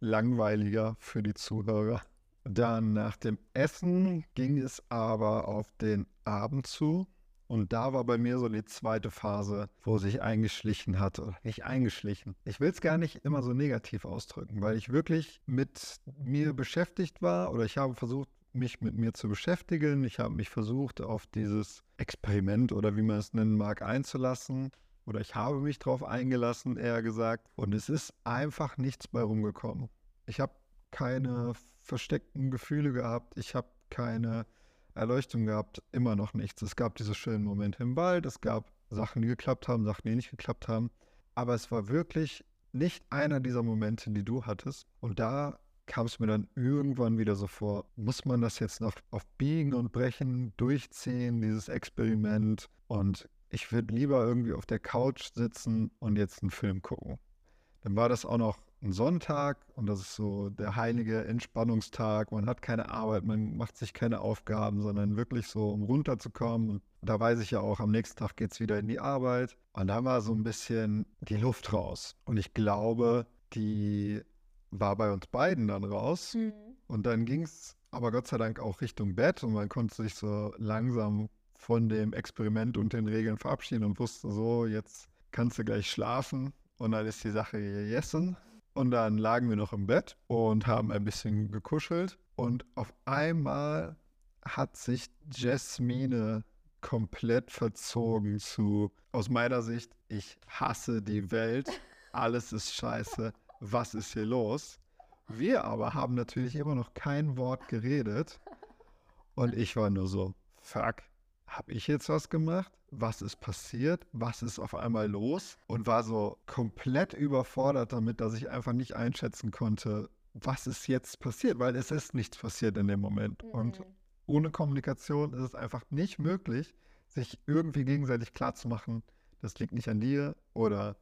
langweiliger für die Zuhörer. Dann nach dem Essen ging es aber auf den Abend zu. Und da war bei mir so die zweite Phase, wo sich eingeschlichen hat, nicht eingeschlichen. Ich will es gar nicht immer so negativ ausdrücken, weil ich wirklich mit mir beschäftigt war oder ich habe versucht, mich mit mir zu beschäftigen. Ich habe mich versucht, auf dieses Experiment oder wie man es nennen mag, einzulassen. Oder ich habe mich darauf eingelassen, eher gesagt. Und es ist einfach nichts bei rumgekommen. Ich habe keine versteckten Gefühle gehabt. Ich habe keine Erleuchtung gehabt. Immer noch nichts. Es gab diese schönen Momente im Wald. Es gab Sachen, die geklappt haben, Sachen, die nicht geklappt haben. Aber es war wirklich nicht einer dieser Momente, die du hattest. Und da kam es mir dann irgendwann wieder so vor, muss man das jetzt noch auf Biegen und Brechen durchziehen, dieses Experiment? Und ich würde lieber irgendwie auf der Couch sitzen und jetzt einen Film gucken. Dann war das auch noch ein Sonntag und das ist so der heilige Entspannungstag. Man hat keine Arbeit, man macht sich keine Aufgaben, sondern wirklich so, um runterzukommen. Und da weiß ich ja auch, am nächsten Tag geht es wieder in die Arbeit. Und da war so ein bisschen die Luft raus. Und ich glaube, die war bei uns beiden dann raus. Mhm. Und dann ging es aber Gott sei Dank auch Richtung Bett und man konnte sich so langsam von dem Experiment und den Regeln verabschieden und wusste so, jetzt kannst du gleich schlafen und dann ist die Sache gegessen. Und dann lagen wir noch im Bett und haben ein bisschen gekuschelt und auf einmal hat sich Jasmine komplett verzogen zu, aus meiner Sicht, ich hasse die Welt, alles ist scheiße was ist hier los? Wir aber haben natürlich immer noch kein Wort geredet. Und ich war nur so, fuck, habe ich jetzt was gemacht? Was ist passiert? Was ist auf einmal los? Und war so komplett überfordert damit, dass ich einfach nicht einschätzen konnte, was ist jetzt passiert, weil es ist nichts passiert in dem Moment. Mhm. Und ohne Kommunikation ist es einfach nicht möglich, sich irgendwie gegenseitig klarzumachen, das liegt nicht an dir oder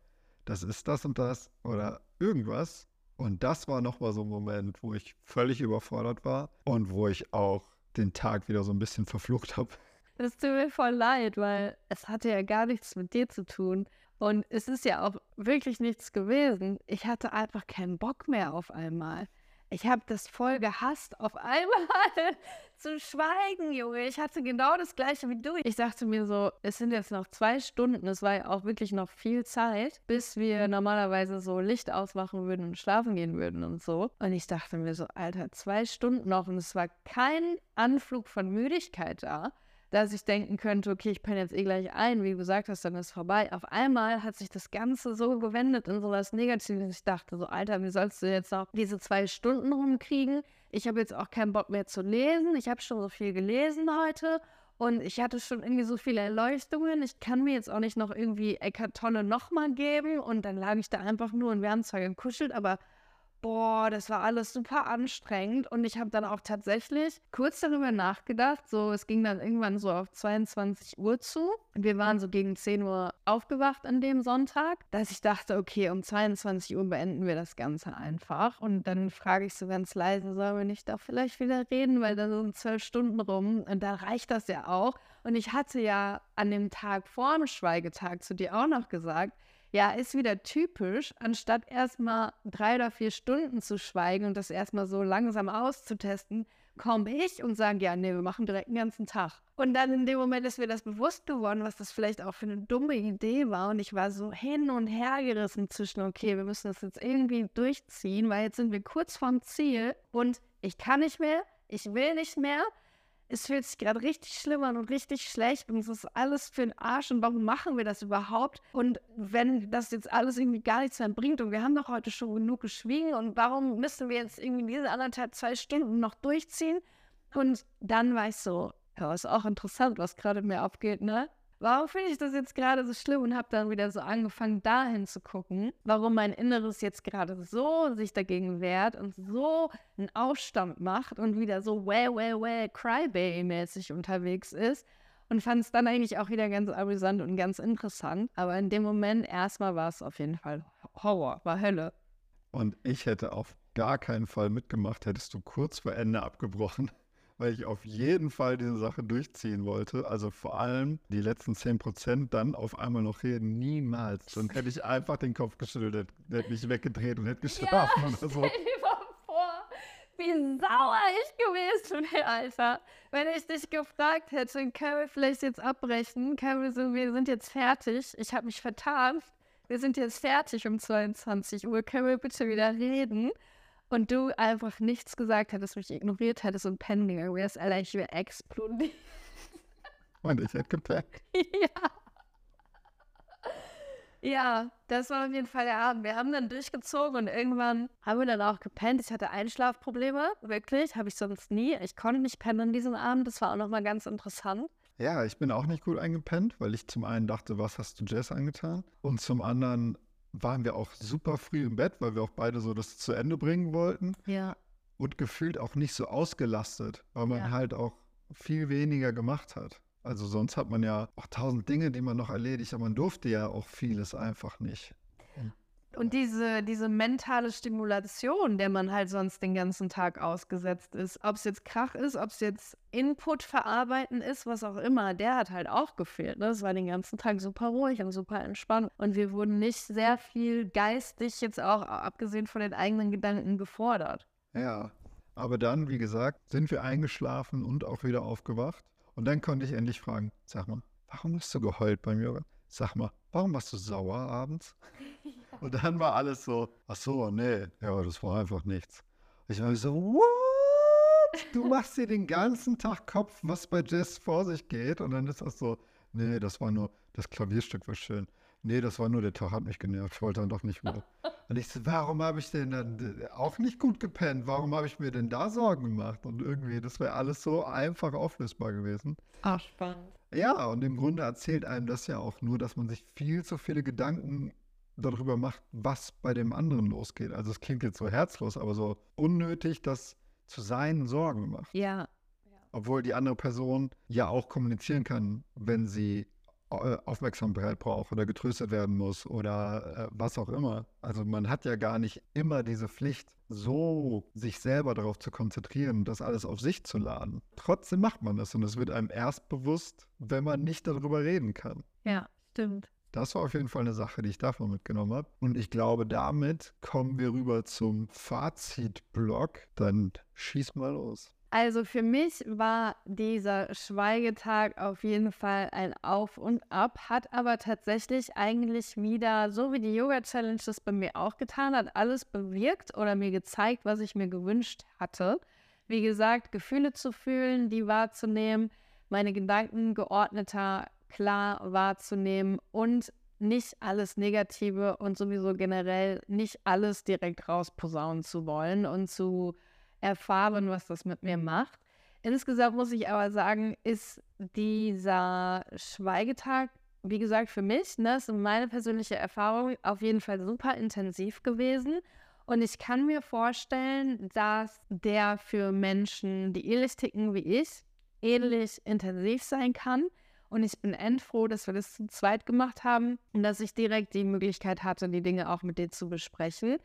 das ist das und das oder irgendwas. Und das war nochmal so ein Moment, wo ich völlig überfordert war und wo ich auch den Tag wieder so ein bisschen verflucht habe. Das tut mir voll leid, weil es hatte ja gar nichts mit dir zu tun. Und es ist ja auch wirklich nichts gewesen. Ich hatte einfach keinen Bock mehr auf einmal. Ich habe das voll gehasst, auf einmal zu schweigen, Junge. Ich hatte genau das gleiche wie du. Ich dachte mir so, es sind jetzt noch zwei Stunden, es war ja auch wirklich noch viel Zeit, bis wir normalerweise so Licht ausmachen würden und schlafen gehen würden und so. Und ich dachte mir so, Alter, zwei Stunden noch und es war kein Anflug von Müdigkeit da dass ich denken könnte, okay, ich penne jetzt eh gleich ein, wie du gesagt hast, dann ist vorbei. Auf einmal hat sich das Ganze so gewendet in so was Negatives. Ich dachte so, Alter, wie sollst du jetzt noch diese zwei Stunden rumkriegen? Ich habe jetzt auch keinen Bock mehr zu lesen. Ich habe schon so viel gelesen heute. Und ich hatte schon irgendwie so viele Erleuchtungen. Ich kann mir jetzt auch nicht noch irgendwie Eckart Tolle nochmal geben. Und dann lag ich da einfach nur und wir haben zwar gekuschelt, aber boah, das war alles super anstrengend. Und ich habe dann auch tatsächlich kurz darüber nachgedacht. So, es ging dann irgendwann so auf 22 Uhr zu. Und wir waren so gegen 10 Uhr aufgewacht an dem Sonntag, dass ich dachte, okay, um 22 Uhr beenden wir das Ganze einfach. Und dann frage ich so ganz leise, sollen wir nicht doch vielleicht wieder reden, weil da sind zwölf Stunden rum und da reicht das ja auch. Und ich hatte ja an dem Tag vor dem Schweigetag zu dir auch noch gesagt, ja, ist wieder typisch, anstatt erstmal drei oder vier Stunden zu schweigen und das erstmal so langsam auszutesten, komme ich und sage, ja, nee, wir machen direkt den ganzen Tag. Und dann in dem Moment ist mir das bewusst geworden, was das vielleicht auch für eine dumme Idee war. Und ich war so hin und her gerissen zwischen, okay, wir müssen das jetzt irgendwie durchziehen, weil jetzt sind wir kurz vorm Ziel und ich kann nicht mehr, ich will nicht mehr es fühlt sich gerade richtig schlimm an und richtig schlecht und es ist alles für den Arsch und warum machen wir das überhaupt? Und wenn das jetzt alles irgendwie gar nichts mehr bringt und wir haben doch heute schon genug geschwiegen und warum müssen wir jetzt irgendwie diese anderthalb, zwei Stunden noch durchziehen? Und dann war ich so, ja, ist auch interessant, was gerade mir abgeht, ne? Warum finde ich das jetzt gerade so schlimm und habe dann wieder so angefangen, dahin zu gucken, warum mein Inneres jetzt gerade so sich dagegen wehrt und so einen Aufstand macht und wieder so well, well, well, crybaby-mäßig unterwegs ist. Und fand es dann eigentlich auch wieder ganz amüsant und ganz interessant. Aber in dem Moment erstmal war es auf jeden Fall Horror, war Hölle. Und ich hätte auf gar keinen Fall mitgemacht, hättest du kurz vor Ende abgebrochen weil ich auf jeden Fall diese Sache durchziehen wollte. Also vor allem die letzten 10 Prozent dann auf einmal noch reden. Niemals. Dann hätte ich einfach den Kopf geschüttelt, hätte mich weggedreht und hätte geschlafen ja, oder so. Stell dir mal vor, wie sauer ich gewesen wäre, Alter. Wenn ich dich gefragt hätte, können wir vielleicht jetzt abbrechen? Können wir, so, wir sind jetzt fertig. Ich habe mich vertan. Wir sind jetzt fertig um 22 Uhr. Können wir bitte wieder reden? Und du einfach nichts gesagt hättest, mich ignoriert hättest und pennen gegangen wärst, Alter, ich wäre explodiert. Und ich hätte gepennt. ja. Ja, das war auf jeden Fall der Abend. Wir haben dann durchgezogen und irgendwann haben wir dann auch gepennt. Ich hatte Einschlafprobleme, wirklich, habe ich sonst nie. Ich konnte nicht pennen an diesem Abend. Das war auch nochmal ganz interessant. Ja, ich bin auch nicht gut eingepennt, weil ich zum einen dachte, was hast du Jess angetan? Und zum anderen waren wir auch super früh im Bett, weil wir auch beide so das zu Ende bringen wollten. Ja. Und gefühlt auch nicht so ausgelastet, weil man ja. halt auch viel weniger gemacht hat. Also sonst hat man ja auch tausend Dinge, die man noch erledigt, aber man durfte ja auch vieles einfach nicht. Und diese, diese mentale Stimulation, der man halt sonst den ganzen Tag ausgesetzt ist, ob es jetzt Krach ist, ob es jetzt Input verarbeiten ist, was auch immer, der hat halt auch gefehlt. Ne? Es war den ganzen Tag super ruhig und super entspannt. Und wir wurden nicht sehr viel geistig, jetzt auch abgesehen von den eigenen Gedanken, gefordert. Ja, aber dann, wie gesagt, sind wir eingeschlafen und auch wieder aufgewacht. Und dann konnte ich endlich fragen, sag mal, warum hast du geheult beim Yoga? Sag mal, warum warst du sauer abends? Und dann war alles so, ach so, nee, ja, das war einfach nichts. Ich war so, what? Du machst dir den ganzen Tag Kopf, was bei Jazz vor sich geht. Und dann ist das so, nee, das war nur, das Klavierstück war schön. Nee, das war nur, der Tag hat mich genervt. Ich wollte dann doch nicht mehr. Und ich so, warum habe ich denn dann auch nicht gut gepennt? Warum habe ich mir denn da Sorgen gemacht? Und irgendwie, das wäre alles so einfach auflösbar gewesen. Ach, spannend. Ja, und im Grunde erzählt einem das ja auch nur, dass man sich viel zu viele Gedanken darüber macht, was bei dem anderen losgeht. Also es klingt jetzt so herzlos, aber so unnötig, dass zu seinen Sorgen macht. Ja. Obwohl die andere Person ja auch kommunizieren kann, wenn sie äh, Aufmerksamkeit braucht oder getröstet werden muss oder äh, was auch immer. Also man hat ja gar nicht immer diese Pflicht, so sich selber darauf zu konzentrieren, das alles auf sich zu laden. Trotzdem macht man das und es wird einem erst bewusst, wenn man nicht darüber reden kann. Ja, stimmt. Das war auf jeden Fall eine Sache, die ich davon mitgenommen habe. Und ich glaube, damit kommen wir rüber zum Fazitblock. Dann schieß mal los. Also für mich war dieser Schweigetag auf jeden Fall ein Auf und Ab, hat aber tatsächlich eigentlich wieder, so wie die Yoga Challenge das bei mir auch getan hat, alles bewirkt oder mir gezeigt, was ich mir gewünscht hatte. Wie gesagt, Gefühle zu fühlen, die wahrzunehmen, meine Gedanken geordneter klar wahrzunehmen und nicht alles Negative und sowieso generell nicht alles direkt rausposaunen zu wollen und zu erfahren, was das mit mir macht. Insgesamt muss ich aber sagen, ist dieser Schweigetag, wie gesagt, für mich, ne, ist meine persönliche Erfahrung, auf jeden Fall super intensiv gewesen. Und ich kann mir vorstellen, dass der für Menschen, die ähnlich ticken wie ich, ähnlich intensiv sein kann. Und ich bin endfroh, dass wir das zu zweit gemacht haben und dass ich direkt die Möglichkeit hatte, die Dinge auch mit denen zu besprechen.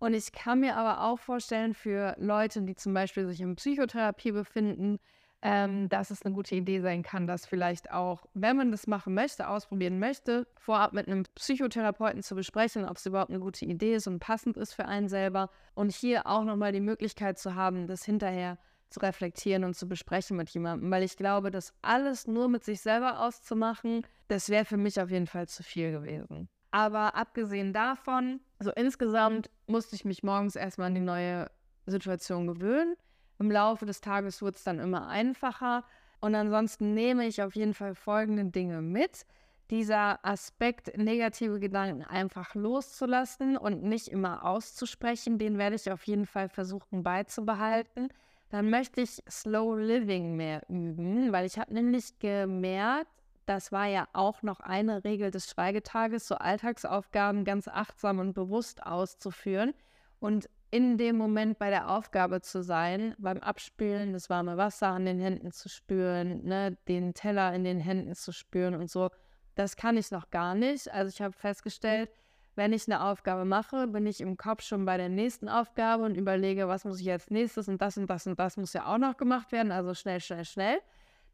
Und ich kann mir aber auch vorstellen, für Leute, die zum Beispiel sich in Psychotherapie befinden, ähm, dass es eine gute Idee sein kann, das vielleicht auch, wenn man das machen möchte, ausprobieren möchte, vorab mit einem Psychotherapeuten zu besprechen, ob es überhaupt eine gute Idee ist und passend ist für einen selber. Und hier auch nochmal die Möglichkeit zu haben, das hinterher zu reflektieren und zu besprechen mit jemandem, weil ich glaube, das alles nur mit sich selber auszumachen, das wäre für mich auf jeden Fall zu viel gewesen. Aber abgesehen davon, so insgesamt musste ich mich morgens erstmal an die neue Situation gewöhnen. Im Laufe des Tages wurde es dann immer einfacher. Und ansonsten nehme ich auf jeden Fall folgende Dinge mit. Dieser Aspekt, negative Gedanken einfach loszulassen und nicht immer auszusprechen, den werde ich auf jeden Fall versuchen beizubehalten dann möchte ich Slow Living mehr üben, weil ich habe nämlich gemerkt, das war ja auch noch eine Regel des Schweigetages, so Alltagsaufgaben ganz achtsam und bewusst auszuführen und in dem Moment bei der Aufgabe zu sein, beim Abspülen das warme Wasser an den Händen zu spüren, ne, den Teller in den Händen zu spüren und so. Das kann ich noch gar nicht. Also ich habe festgestellt, wenn ich eine Aufgabe mache, bin ich im Kopf schon bei der nächsten Aufgabe und überlege, was muss ich als nächstes und das und das und das muss ja auch noch gemacht werden. Also schnell, schnell, schnell.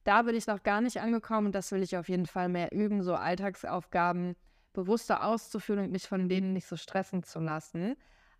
Da bin ich noch gar nicht angekommen. Das will ich auf jeden Fall mehr üben, so Alltagsaufgaben bewusster auszuführen und mich von denen nicht so stressen zu lassen.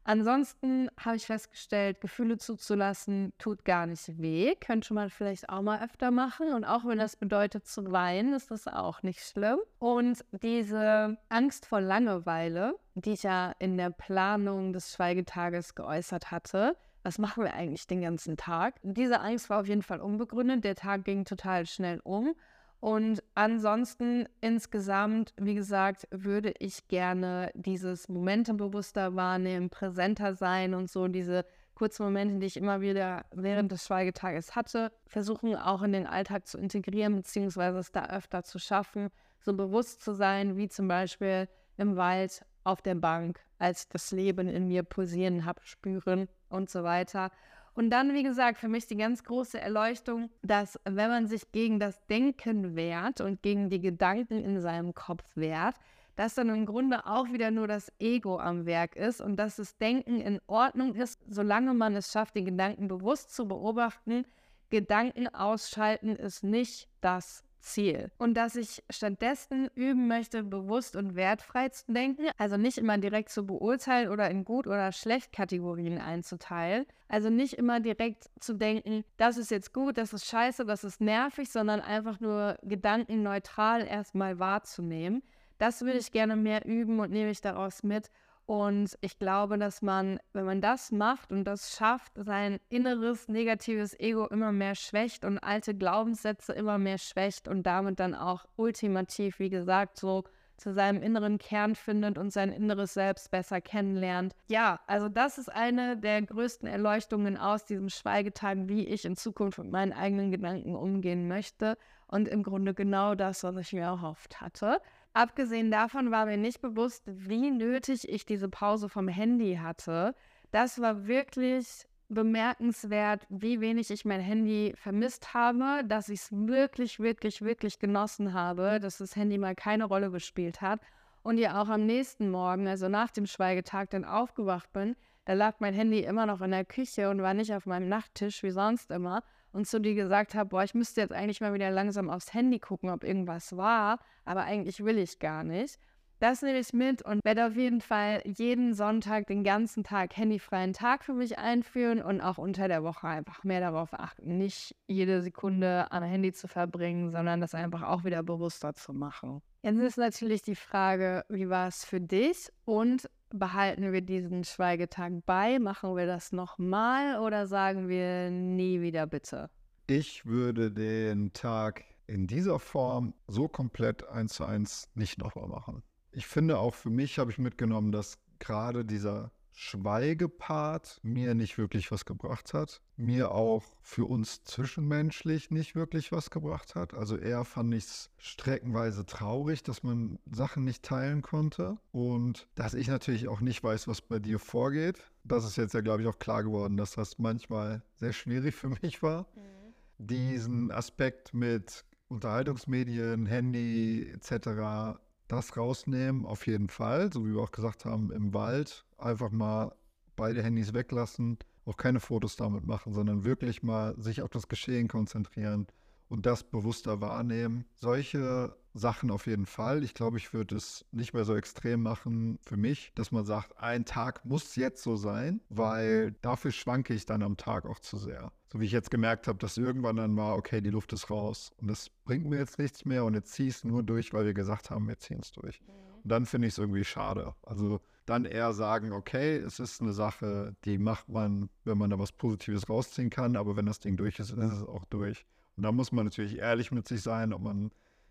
Ansonsten habe ich festgestellt, Gefühle zuzulassen tut gar nicht weh. Könnte man vielleicht auch mal öfter machen. Und auch wenn das bedeutet zu weinen, ist das auch nicht schlimm. Und diese Angst vor Langeweile, die ich ja in der Planung des Schweigetages geäußert hatte, was machen wir eigentlich den ganzen Tag? Diese Angst war auf jeden Fall unbegründet. Der Tag ging total schnell um. Und ansonsten insgesamt, wie gesagt, würde ich gerne dieses Momente bewusster wahrnehmen, präsenter sein und so diese kurzen Momente, die ich immer wieder während des Schweigetages hatte, versuchen auch in den Alltag zu integrieren, beziehungsweise es da öfter zu schaffen, so bewusst zu sein, wie zum Beispiel im Wald, auf der Bank, als das Leben in mir pulsieren habe, spüren und so weiter. Und dann, wie gesagt, für mich die ganz große Erleuchtung, dass wenn man sich gegen das Denken wehrt und gegen die Gedanken in seinem Kopf wehrt, dass dann im Grunde auch wieder nur das Ego am Werk ist und dass das Denken in Ordnung ist, solange man es schafft, die Gedanken bewusst zu beobachten. Gedanken ausschalten ist nicht das Ziel. Und dass ich stattdessen üben möchte, bewusst und wertfrei zu denken, also nicht immer direkt zu beurteilen oder in gut oder schlecht Kategorien einzuteilen. Also nicht immer direkt zu denken, das ist jetzt gut, das ist scheiße, das ist nervig, sondern einfach nur gedankenneutral erstmal wahrzunehmen. Das würde ich gerne mehr üben und nehme ich daraus mit. Und ich glaube, dass man, wenn man das macht und das schafft, sein inneres negatives Ego immer mehr schwächt und alte Glaubenssätze immer mehr schwächt und damit dann auch ultimativ, wie gesagt, so zu seinem inneren Kern findet und sein inneres Selbst besser kennenlernt. Ja, also das ist eine der größten Erleuchtungen aus diesem Schweigetag, wie ich in Zukunft mit meinen eigenen Gedanken umgehen möchte. Und im Grunde genau das, was ich mir erhofft hatte. Abgesehen davon war mir nicht bewusst, wie nötig ich diese Pause vom Handy hatte. Das war wirklich bemerkenswert, wie wenig ich mein Handy vermisst habe, dass ich es wirklich, wirklich, wirklich genossen habe, dass das Handy mal keine Rolle gespielt hat. Und ja auch am nächsten Morgen, also nach dem Schweigetag, dann aufgewacht bin, da lag mein Handy immer noch in der Küche und war nicht auf meinem Nachttisch wie sonst immer und zu dir gesagt habe, boah, ich müsste jetzt eigentlich mal wieder langsam aufs Handy gucken, ob irgendwas war, aber eigentlich will ich gar nicht. Das nehme ich mit und werde auf jeden Fall jeden Sonntag, den ganzen Tag handyfreien Tag für mich einführen und auch unter der Woche einfach mehr darauf achten, nicht jede Sekunde am Handy zu verbringen, sondern das einfach auch wieder bewusster zu machen. Jetzt ist natürlich die Frage, wie war es für dich und behalten wir diesen Schweigetag bei? Machen wir das nochmal oder sagen wir nie wieder bitte? Ich würde den Tag in dieser Form so komplett eins zu eins nicht nochmal machen. Ich finde auch für mich habe ich mitgenommen, dass gerade dieser Schweigepart mir nicht wirklich was gebracht hat, mir auch für uns zwischenmenschlich nicht wirklich was gebracht hat. Also eher fand ich es streckenweise traurig, dass man Sachen nicht teilen konnte und dass ich natürlich auch nicht weiß, was bei dir vorgeht. Das ist jetzt ja, glaube ich, auch klar geworden, dass das manchmal sehr schwierig für mich war. Mhm. Diesen Aspekt mit Unterhaltungsmedien, Handy etc das rausnehmen, auf jeden Fall. So wie wir auch gesagt haben, im Wald einfach mal beide Handys weglassen, auch keine Fotos damit machen, sondern wirklich mal sich auf das Geschehen konzentrieren und das bewusster wahrnehmen. Solche Sachen auf jeden Fall. Ich glaube, ich würde es nicht mehr so extrem machen für mich, dass man sagt, ein Tag muss jetzt so sein, weil dafür schwanke ich dann am Tag auch zu sehr. So wie ich jetzt gemerkt habe, dass irgendwann dann war, okay, die Luft ist raus und das bringt mir jetzt nichts mehr und jetzt ziehe ich es nur durch, weil wir gesagt haben, wir ziehen es durch. Mhm. Und dann finde ich es irgendwie schade. Also dann eher sagen, okay, es ist eine Sache, die macht man, wenn man da was Positives rausziehen kann, aber wenn das Ding durch ist, ist es auch durch. Und da muss man natürlich ehrlich mit sich sein, ob man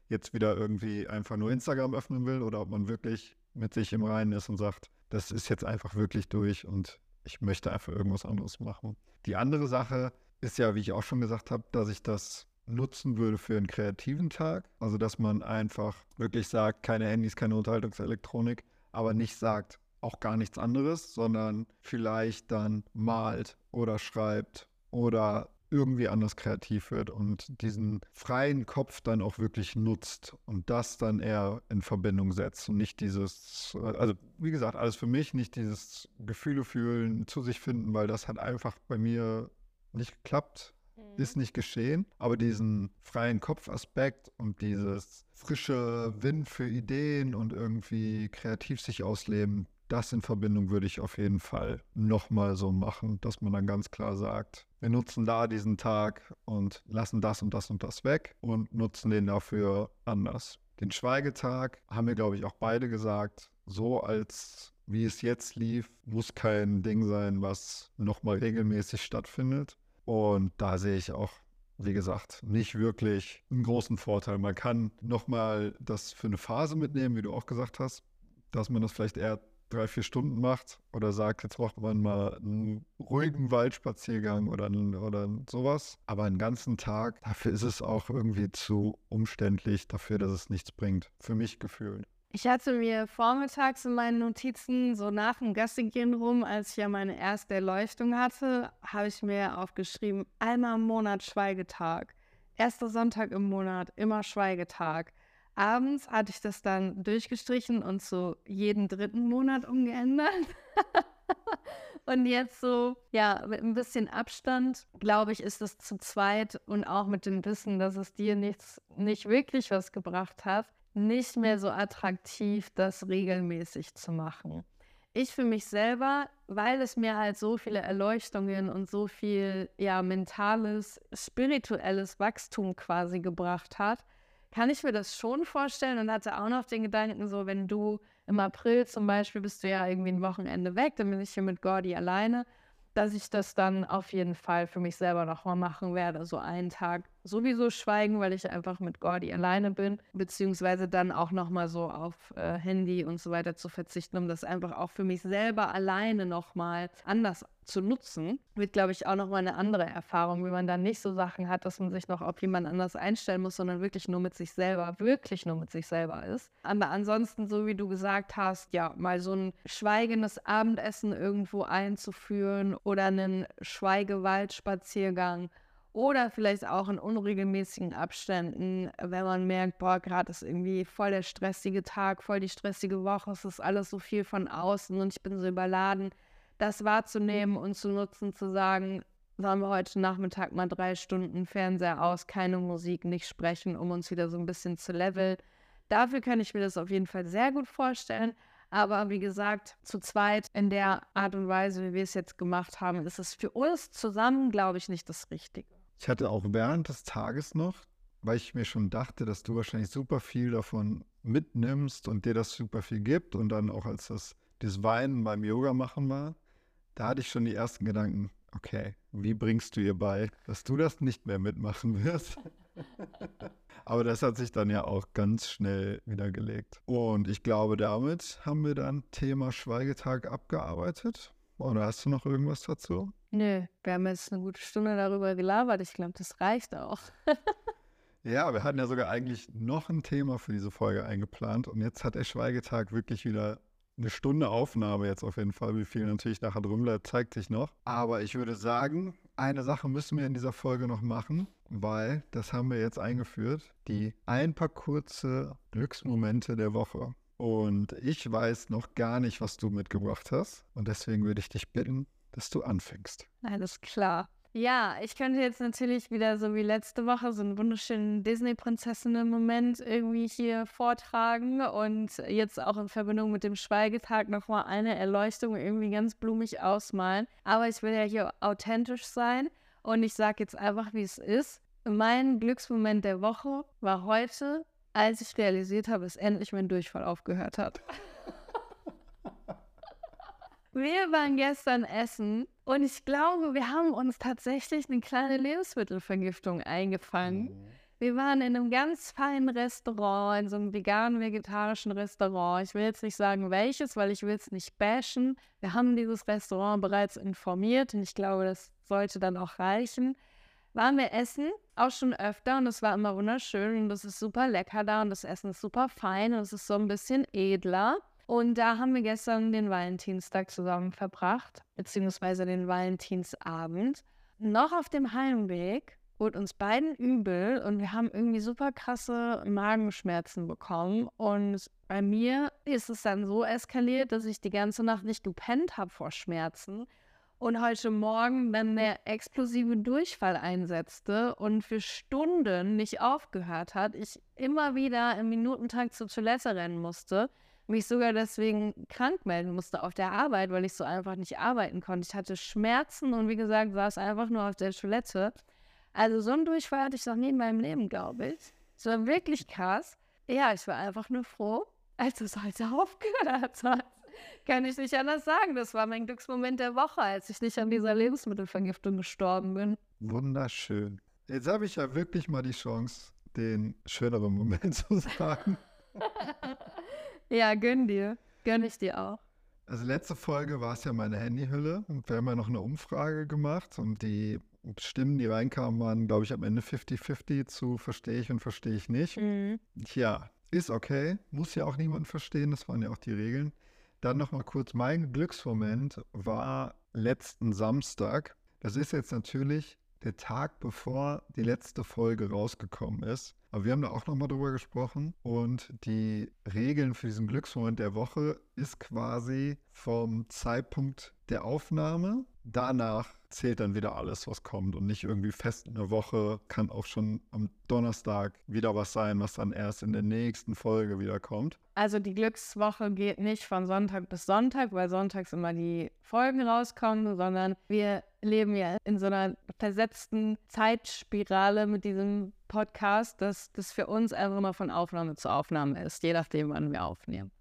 jetzt wieder irgendwie einfach nur Instagram öffnen will oder ob man wirklich mit sich im Reinen ist und sagt, das ist jetzt einfach wirklich durch und ich möchte einfach irgendwas anderes machen. Die andere Sache ist ja, wie ich auch schon gesagt habe, dass ich das nutzen würde für einen kreativen Tag. Also, dass man einfach wirklich sagt, keine Handys, keine Unterhaltungselektronik, aber nicht sagt, auch gar nichts anderes, sondern vielleicht dann malt oder schreibt oder irgendwie anders kreativ wird und diesen freien Kopf dann auch wirklich nutzt und das dann eher in Verbindung setzt und nicht dieses, also wie gesagt, alles für mich, nicht dieses Gefühle fühlen, zu sich finden, weil das hat einfach bei mir nicht geklappt, mhm. ist nicht geschehen, aber diesen freien Kopfaspekt und dieses frische Wind für Ideen und irgendwie kreativ sich ausleben, das in Verbindung würde ich auf jeden Fall nochmal so machen, dass man dann ganz klar sagt, wir nutzen da diesen Tag und lassen das und das und das weg und nutzen den dafür anders. Den Schweigetag haben wir, glaube ich, auch beide gesagt, so als wie es jetzt lief, muss kein Ding sein, was nochmal regelmäßig stattfindet. Und da sehe ich auch, wie gesagt, nicht wirklich einen großen Vorteil. Man kann nochmal das für eine Phase mitnehmen, wie du auch gesagt hast, dass man das vielleicht eher drei, vier Stunden macht oder sagt, jetzt macht man mal einen ruhigen Waldspaziergang oder, oder sowas. Aber einen ganzen Tag, dafür ist es auch irgendwie zu umständlich, dafür, dass es nichts bringt. Für mich gefühlt. Ich hatte mir vormittags in meinen Notizen, so nach dem Gassigehen rum, als ich ja meine erste Erleuchtung hatte, habe ich mir aufgeschrieben, einmal im Monat Schweigetag. Erster Sonntag im Monat, immer Schweigetag. Abends hatte ich das dann durchgestrichen und so jeden dritten Monat umgeändert. und jetzt so, ja, mit ein bisschen Abstand, glaube ich, ist es zu zweit und auch mit dem Wissen, dass es dir nichts, nicht wirklich was gebracht hat, nicht mehr so attraktiv, das regelmäßig zu machen. Ich für mich selber, weil es mir halt so viele Erleuchtungen und so viel ja mentales, spirituelles Wachstum quasi gebracht hat, kann ich mir das schon vorstellen und hatte auch noch den Gedanken, so wenn du im April zum Beispiel bist du ja irgendwie ein Wochenende weg, dann bin ich hier mit Gordy alleine, dass ich das dann auf jeden Fall für mich selber nochmal machen werde. So einen Tag sowieso schweigen, weil ich einfach mit Gordy alleine bin, beziehungsweise dann auch nochmal so auf äh, Handy und so weiter zu verzichten, um das einfach auch für mich selber alleine nochmal anders zu nutzen, wird, glaube ich, auch nochmal eine andere Erfahrung, wie man dann nicht so Sachen hat, dass man sich noch auf jemand anders einstellen muss, sondern wirklich nur mit sich selber, wirklich nur mit sich selber ist. Aber ansonsten, so wie du gesagt hast, ja, mal so ein schweigendes Abendessen irgendwo einzuführen oder einen Schweigewaldspaziergang oder vielleicht auch in unregelmäßigen Abständen, wenn man merkt, boah, gerade ist irgendwie voll der stressige Tag, voll die stressige Woche, es ist alles so viel von außen und ich bin so überladen, das wahrzunehmen und zu nutzen, zu sagen, sollen wir heute Nachmittag mal drei Stunden Fernseher aus, keine Musik, nicht sprechen, um uns wieder so ein bisschen zu leveln. Dafür kann ich mir das auf jeden Fall sehr gut vorstellen. Aber wie gesagt, zu zweit in der Art und Weise, wie wir es jetzt gemacht haben, ist es für uns zusammen, glaube ich, nicht das Richtige. Ich hatte auch während des Tages noch, weil ich mir schon dachte, dass du wahrscheinlich super viel davon mitnimmst und dir das super viel gibt und dann auch als das, das Weinen beim Yoga machen war, da hatte ich schon die ersten Gedanken, okay, wie bringst du ihr bei, dass du das nicht mehr mitmachen wirst? Aber das hat sich dann ja auch ganz schnell wiedergelegt. Und ich glaube, damit haben wir dann Thema Schweigetag abgearbeitet. Oder hast du noch irgendwas dazu? Nö, wir haben jetzt eine gute Stunde darüber gelabert. Ich glaube, das reicht auch. ja, wir hatten ja sogar eigentlich noch ein Thema für diese Folge eingeplant und jetzt hat der Schweigetag wirklich wieder eine Stunde Aufnahme jetzt auf jeden Fall. Wie viel natürlich nachher drin bleibt, zeigt sich noch. Aber ich würde sagen, eine Sache müssen wir in dieser Folge noch machen, weil das haben wir jetzt eingeführt. Die ein paar kurze Glücksmomente der Woche. Und ich weiß noch gar nicht, was du mitgebracht hast. Und deswegen würde ich dich bitten, dass du anfängst. Alles klar. Ja, ich könnte jetzt natürlich wieder so wie letzte Woche so einen wunderschönen Disney-Prinzessinnen-Moment irgendwie hier vortragen und jetzt auch in Verbindung mit dem Schweigetag nochmal eine Erleuchtung irgendwie ganz blumig ausmalen. Aber ich will ja hier authentisch sein und ich sage jetzt einfach, wie es ist. Mein Glücksmoment der Woche war heute, als ich realisiert habe, dass endlich mein Durchfall aufgehört hat. Wir waren gestern essen und ich glaube, wir haben uns tatsächlich eine kleine Lebensmittelvergiftung eingefangen. Mhm. Wir waren in einem ganz feinen Restaurant, in so einem vegan-vegetarischen Restaurant. Ich will jetzt nicht sagen welches, weil ich will es nicht bashen. Wir haben dieses Restaurant bereits informiert und ich glaube, das sollte dann auch reichen. Waren wir essen, auch schon öfter und es war immer wunderschön und es ist super lecker da und das Essen ist super fein und es ist so ein bisschen edler. Und da haben wir gestern den Valentinstag zusammen verbracht, beziehungsweise den Valentinsabend. Noch auf dem Heimweg wurde uns beiden übel und wir haben irgendwie super krasse Magenschmerzen bekommen. Und bei mir ist es dann so eskaliert, dass ich die ganze Nacht nicht gepennt habe vor Schmerzen und heute Morgen dann der explosive Durchfall einsetzte und für Stunden nicht aufgehört hat. Ich immer wieder im Minutentakt zur Toilette rennen musste mich sogar deswegen krank melden musste auf der Arbeit, weil ich so einfach nicht arbeiten konnte. Ich hatte Schmerzen und wie gesagt, saß einfach nur auf der Toilette. Also so einen Durchfall hatte ich noch nie in meinem Leben, glaube ich. Es war wirklich krass. Ja, ich war einfach nur froh, als es heute aufgehört hat. Kann ich nicht anders sagen. Das war mein Glücksmoment der Woche, als ich nicht an dieser Lebensmittelvergiftung gestorben bin. Wunderschön. Jetzt habe ich ja wirklich mal die Chance, den schöneren Moment zu sagen. Ja, gönn dir. Gönn ich dir auch. Also letzte Folge war es ja meine Handyhülle und wir haben ja noch eine Umfrage gemacht und die Stimmen, die reinkamen, waren, glaube ich, am Ende 50-50 zu verstehe ich und verstehe ich nicht. Mhm. Ja, ist okay. Muss ja auch niemand verstehen. Das waren ja auch die Regeln. Dann nochmal kurz, mein Glücksmoment war letzten Samstag. Das ist jetzt natürlich der Tag, bevor die letzte Folge rausgekommen ist. Aber wir haben da auch nochmal drüber gesprochen. Und die Regeln für diesen Glücksmoment der Woche ist quasi vom Zeitpunkt der Aufnahme. Danach zählt dann wieder alles, was kommt und nicht irgendwie fest in der Woche. Kann auch schon am Donnerstag wieder was sein, was dann erst in der nächsten Folge wieder kommt. Also die Glückswoche geht nicht von Sonntag bis Sonntag, weil sonntags immer die Folgen rauskommen, sondern wir leben ja in so einer versetzten Zeitspirale mit diesem Podcast, dass das für uns einfach immer von Aufnahme zu Aufnahme ist, je nachdem, wann wir aufnehmen.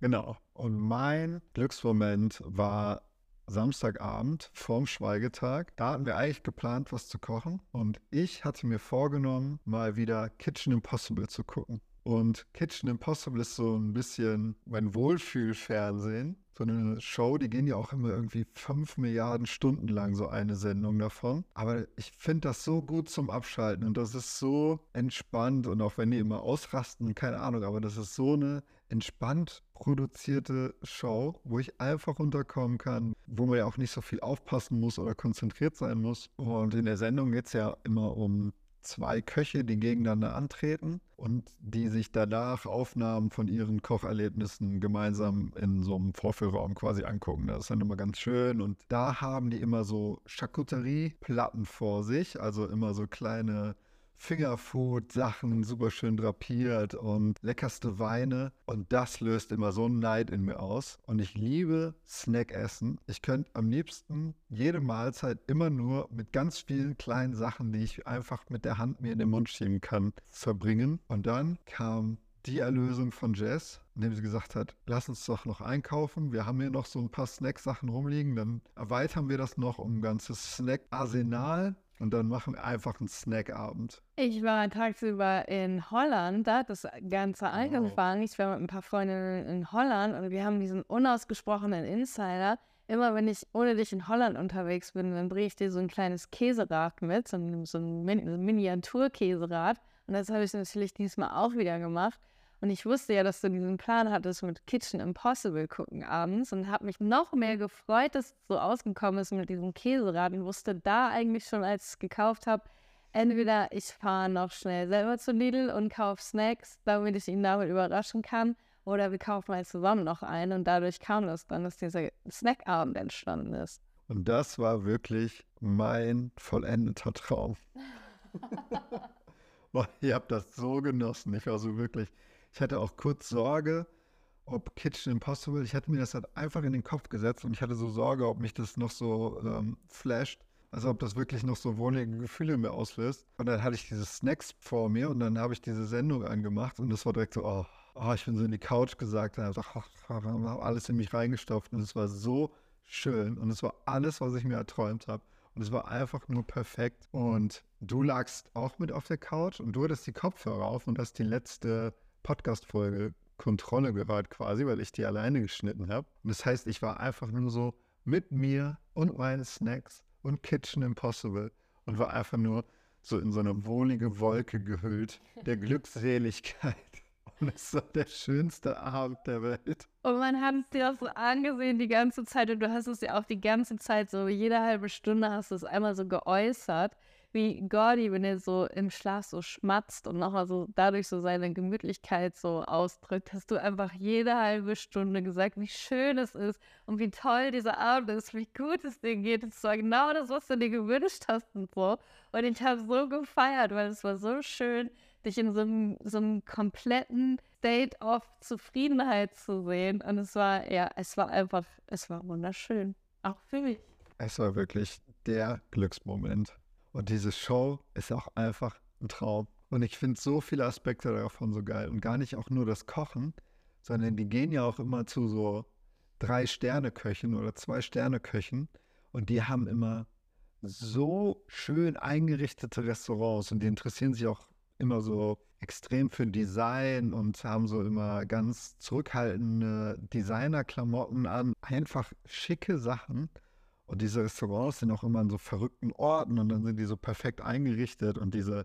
Genau. Und mein Glücksmoment war Samstagabend vorm Schweigetag. Da hatten wir eigentlich geplant, was zu kochen. Und ich hatte mir vorgenommen, mal wieder Kitchen Impossible zu gucken. Und Kitchen Impossible ist so ein bisschen mein Wohlfühlfernsehen. So eine Show, die gehen ja auch immer irgendwie fünf Milliarden Stunden lang, so eine Sendung davon. Aber ich finde das so gut zum Abschalten und das ist so entspannt und auch wenn die immer ausrasten, keine Ahnung, aber das ist so eine entspannt produzierte Show, wo ich einfach runterkommen kann, wo man ja auch nicht so viel aufpassen muss oder konzentriert sein muss. Und in der Sendung geht es ja immer um zwei Köche, die gegeneinander antreten und die sich danach Aufnahmen von ihren Kocherlebnissen gemeinsam in so einem Vorführraum quasi angucken. Das ist dann immer ganz schön. Und da haben die immer so Charcuterie-Platten vor sich, also immer so kleine Fingerfood-Sachen, super schön drapiert und leckerste Weine. Und das löst immer so einen Neid in mir aus. Und ich liebe Snackessen. Ich könnte am liebsten jede Mahlzeit immer nur mit ganz vielen kleinen Sachen, die ich einfach mit der Hand mir in den Mund schieben kann, verbringen. Und dann kam die Erlösung von Jess, indem sie gesagt hat, lass uns doch noch einkaufen. Wir haben hier noch so ein paar Snacksachen rumliegen. Dann erweitern wir das noch um ein ganzes Snack-Arsenal. Und dann machen wir einfach einen Snackabend. Ich war tagsüber in Holland, da hat das Ganze angefangen. Wow. Ich war mit ein paar Freundinnen in Holland und wir haben diesen unausgesprochenen Insider immer wenn ich ohne dich in Holland unterwegs bin, dann bringe ich dir so ein kleines Käserad mit, so ein, so ein Miniaturkäserad. Und das habe ich natürlich diesmal auch wieder gemacht. Und ich wusste ja, dass du diesen Plan hattest mit Kitchen Impossible gucken abends und habe mich noch mehr gefreut, dass es so ausgekommen ist mit diesem Käserad und wusste da eigentlich schon, als ich es gekauft habe, entweder ich fahre noch schnell selber zu Lidl und kaufe Snacks, damit ich ihn damit überraschen kann, oder wir kaufen halt zusammen noch einen und dadurch kam das dann, dass dieser Snackabend entstanden ist. Und das war wirklich mein vollendeter Traum. Ihr habt das so genossen. Ich war so wirklich ich hatte auch kurz Sorge, ob Kitchen Impossible, ich hatte mir das halt einfach in den Kopf gesetzt und ich hatte so Sorge, ob mich das noch so ähm, flasht. Also ob das wirklich noch so wohlige Gefühle mir auslöst. Und dann hatte ich diese Snacks vor mir und dann habe ich diese Sendung angemacht und das war direkt so, oh, oh ich bin so in die Couch gesagt und habe habe alles in mich reingestopft und es war so schön und es war alles, was ich mir erträumt habe. Und es war einfach nur perfekt. Und du lagst auch mit auf der Couch und du hattest die Kopfhörer auf und hast die letzte Podcast-Folge Kontrolle gehört quasi, weil ich die alleine geschnitten habe. Und das heißt, ich war einfach nur so mit mir und meinen Snacks und Kitchen Impossible und war einfach nur so in so eine wohlige Wolke gehüllt der Glückseligkeit. Und es war der schönste Abend der Welt. Und man hat es dir auch so angesehen die ganze Zeit und du hast es ja auch die ganze Zeit so, jede halbe Stunde hast du es einmal so geäußert wie Gordy, wenn er so im Schlaf so schmatzt und nochmal so dadurch so seine Gemütlichkeit so ausdrückt, hast du einfach jede halbe Stunde gesagt, wie schön es ist und wie toll dieser Abend ist, wie gut es dir geht. Es war genau das, was du dir gewünscht hast und so. Und ich habe so gefeiert, weil es war so schön, dich in so einem, so einem kompletten State of Zufriedenheit zu sehen. Und es war, ja, es war einfach, es war wunderschön. Auch für mich. Es war wirklich der Glücksmoment. Und diese Show ist auch einfach ein Traum. Und ich finde so viele Aspekte davon so geil. Und gar nicht auch nur das Kochen, sondern die gehen ja auch immer zu so drei Sterne-Köchen oder zwei Sterne-Köchen. Und die haben immer so schön eingerichtete Restaurants und die interessieren sich auch immer so extrem für Design und haben so immer ganz zurückhaltende Designerklamotten an. Einfach schicke Sachen. Und diese Restaurants sind auch immer an so verrückten Orten und dann sind die so perfekt eingerichtet und diese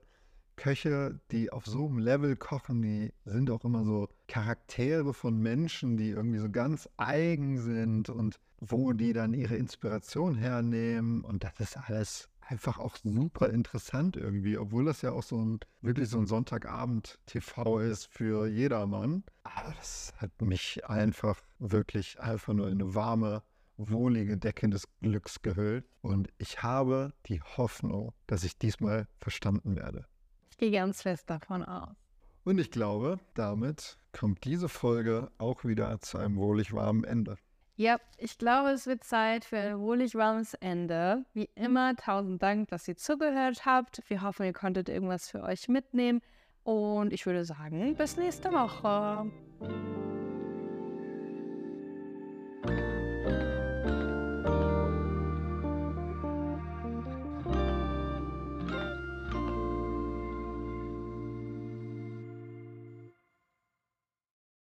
Köche, die auf so einem Level kochen, die sind auch immer so Charaktere von Menschen, die irgendwie so ganz eigen sind und wo die dann ihre Inspiration hernehmen. Und das ist alles einfach auch super interessant irgendwie, obwohl das ja auch so ein wirklich so ein Sonntagabend-TV ist für jedermann. Aber das hat mich einfach wirklich einfach nur in eine warme wohlige Decke des Glücks gehüllt. Und ich habe die Hoffnung, dass ich diesmal verstanden werde. Ich gehe ganz fest davon aus. Und ich glaube, damit kommt diese Folge auch wieder zu einem wohlig warmen Ende. Ja, ich glaube, es wird Zeit für ein wohlig warmes Ende. Wie immer, tausend Dank, dass ihr zugehört habt. Wir hoffen, ihr konntet irgendwas für euch mitnehmen. Und ich würde sagen, bis nächste Woche.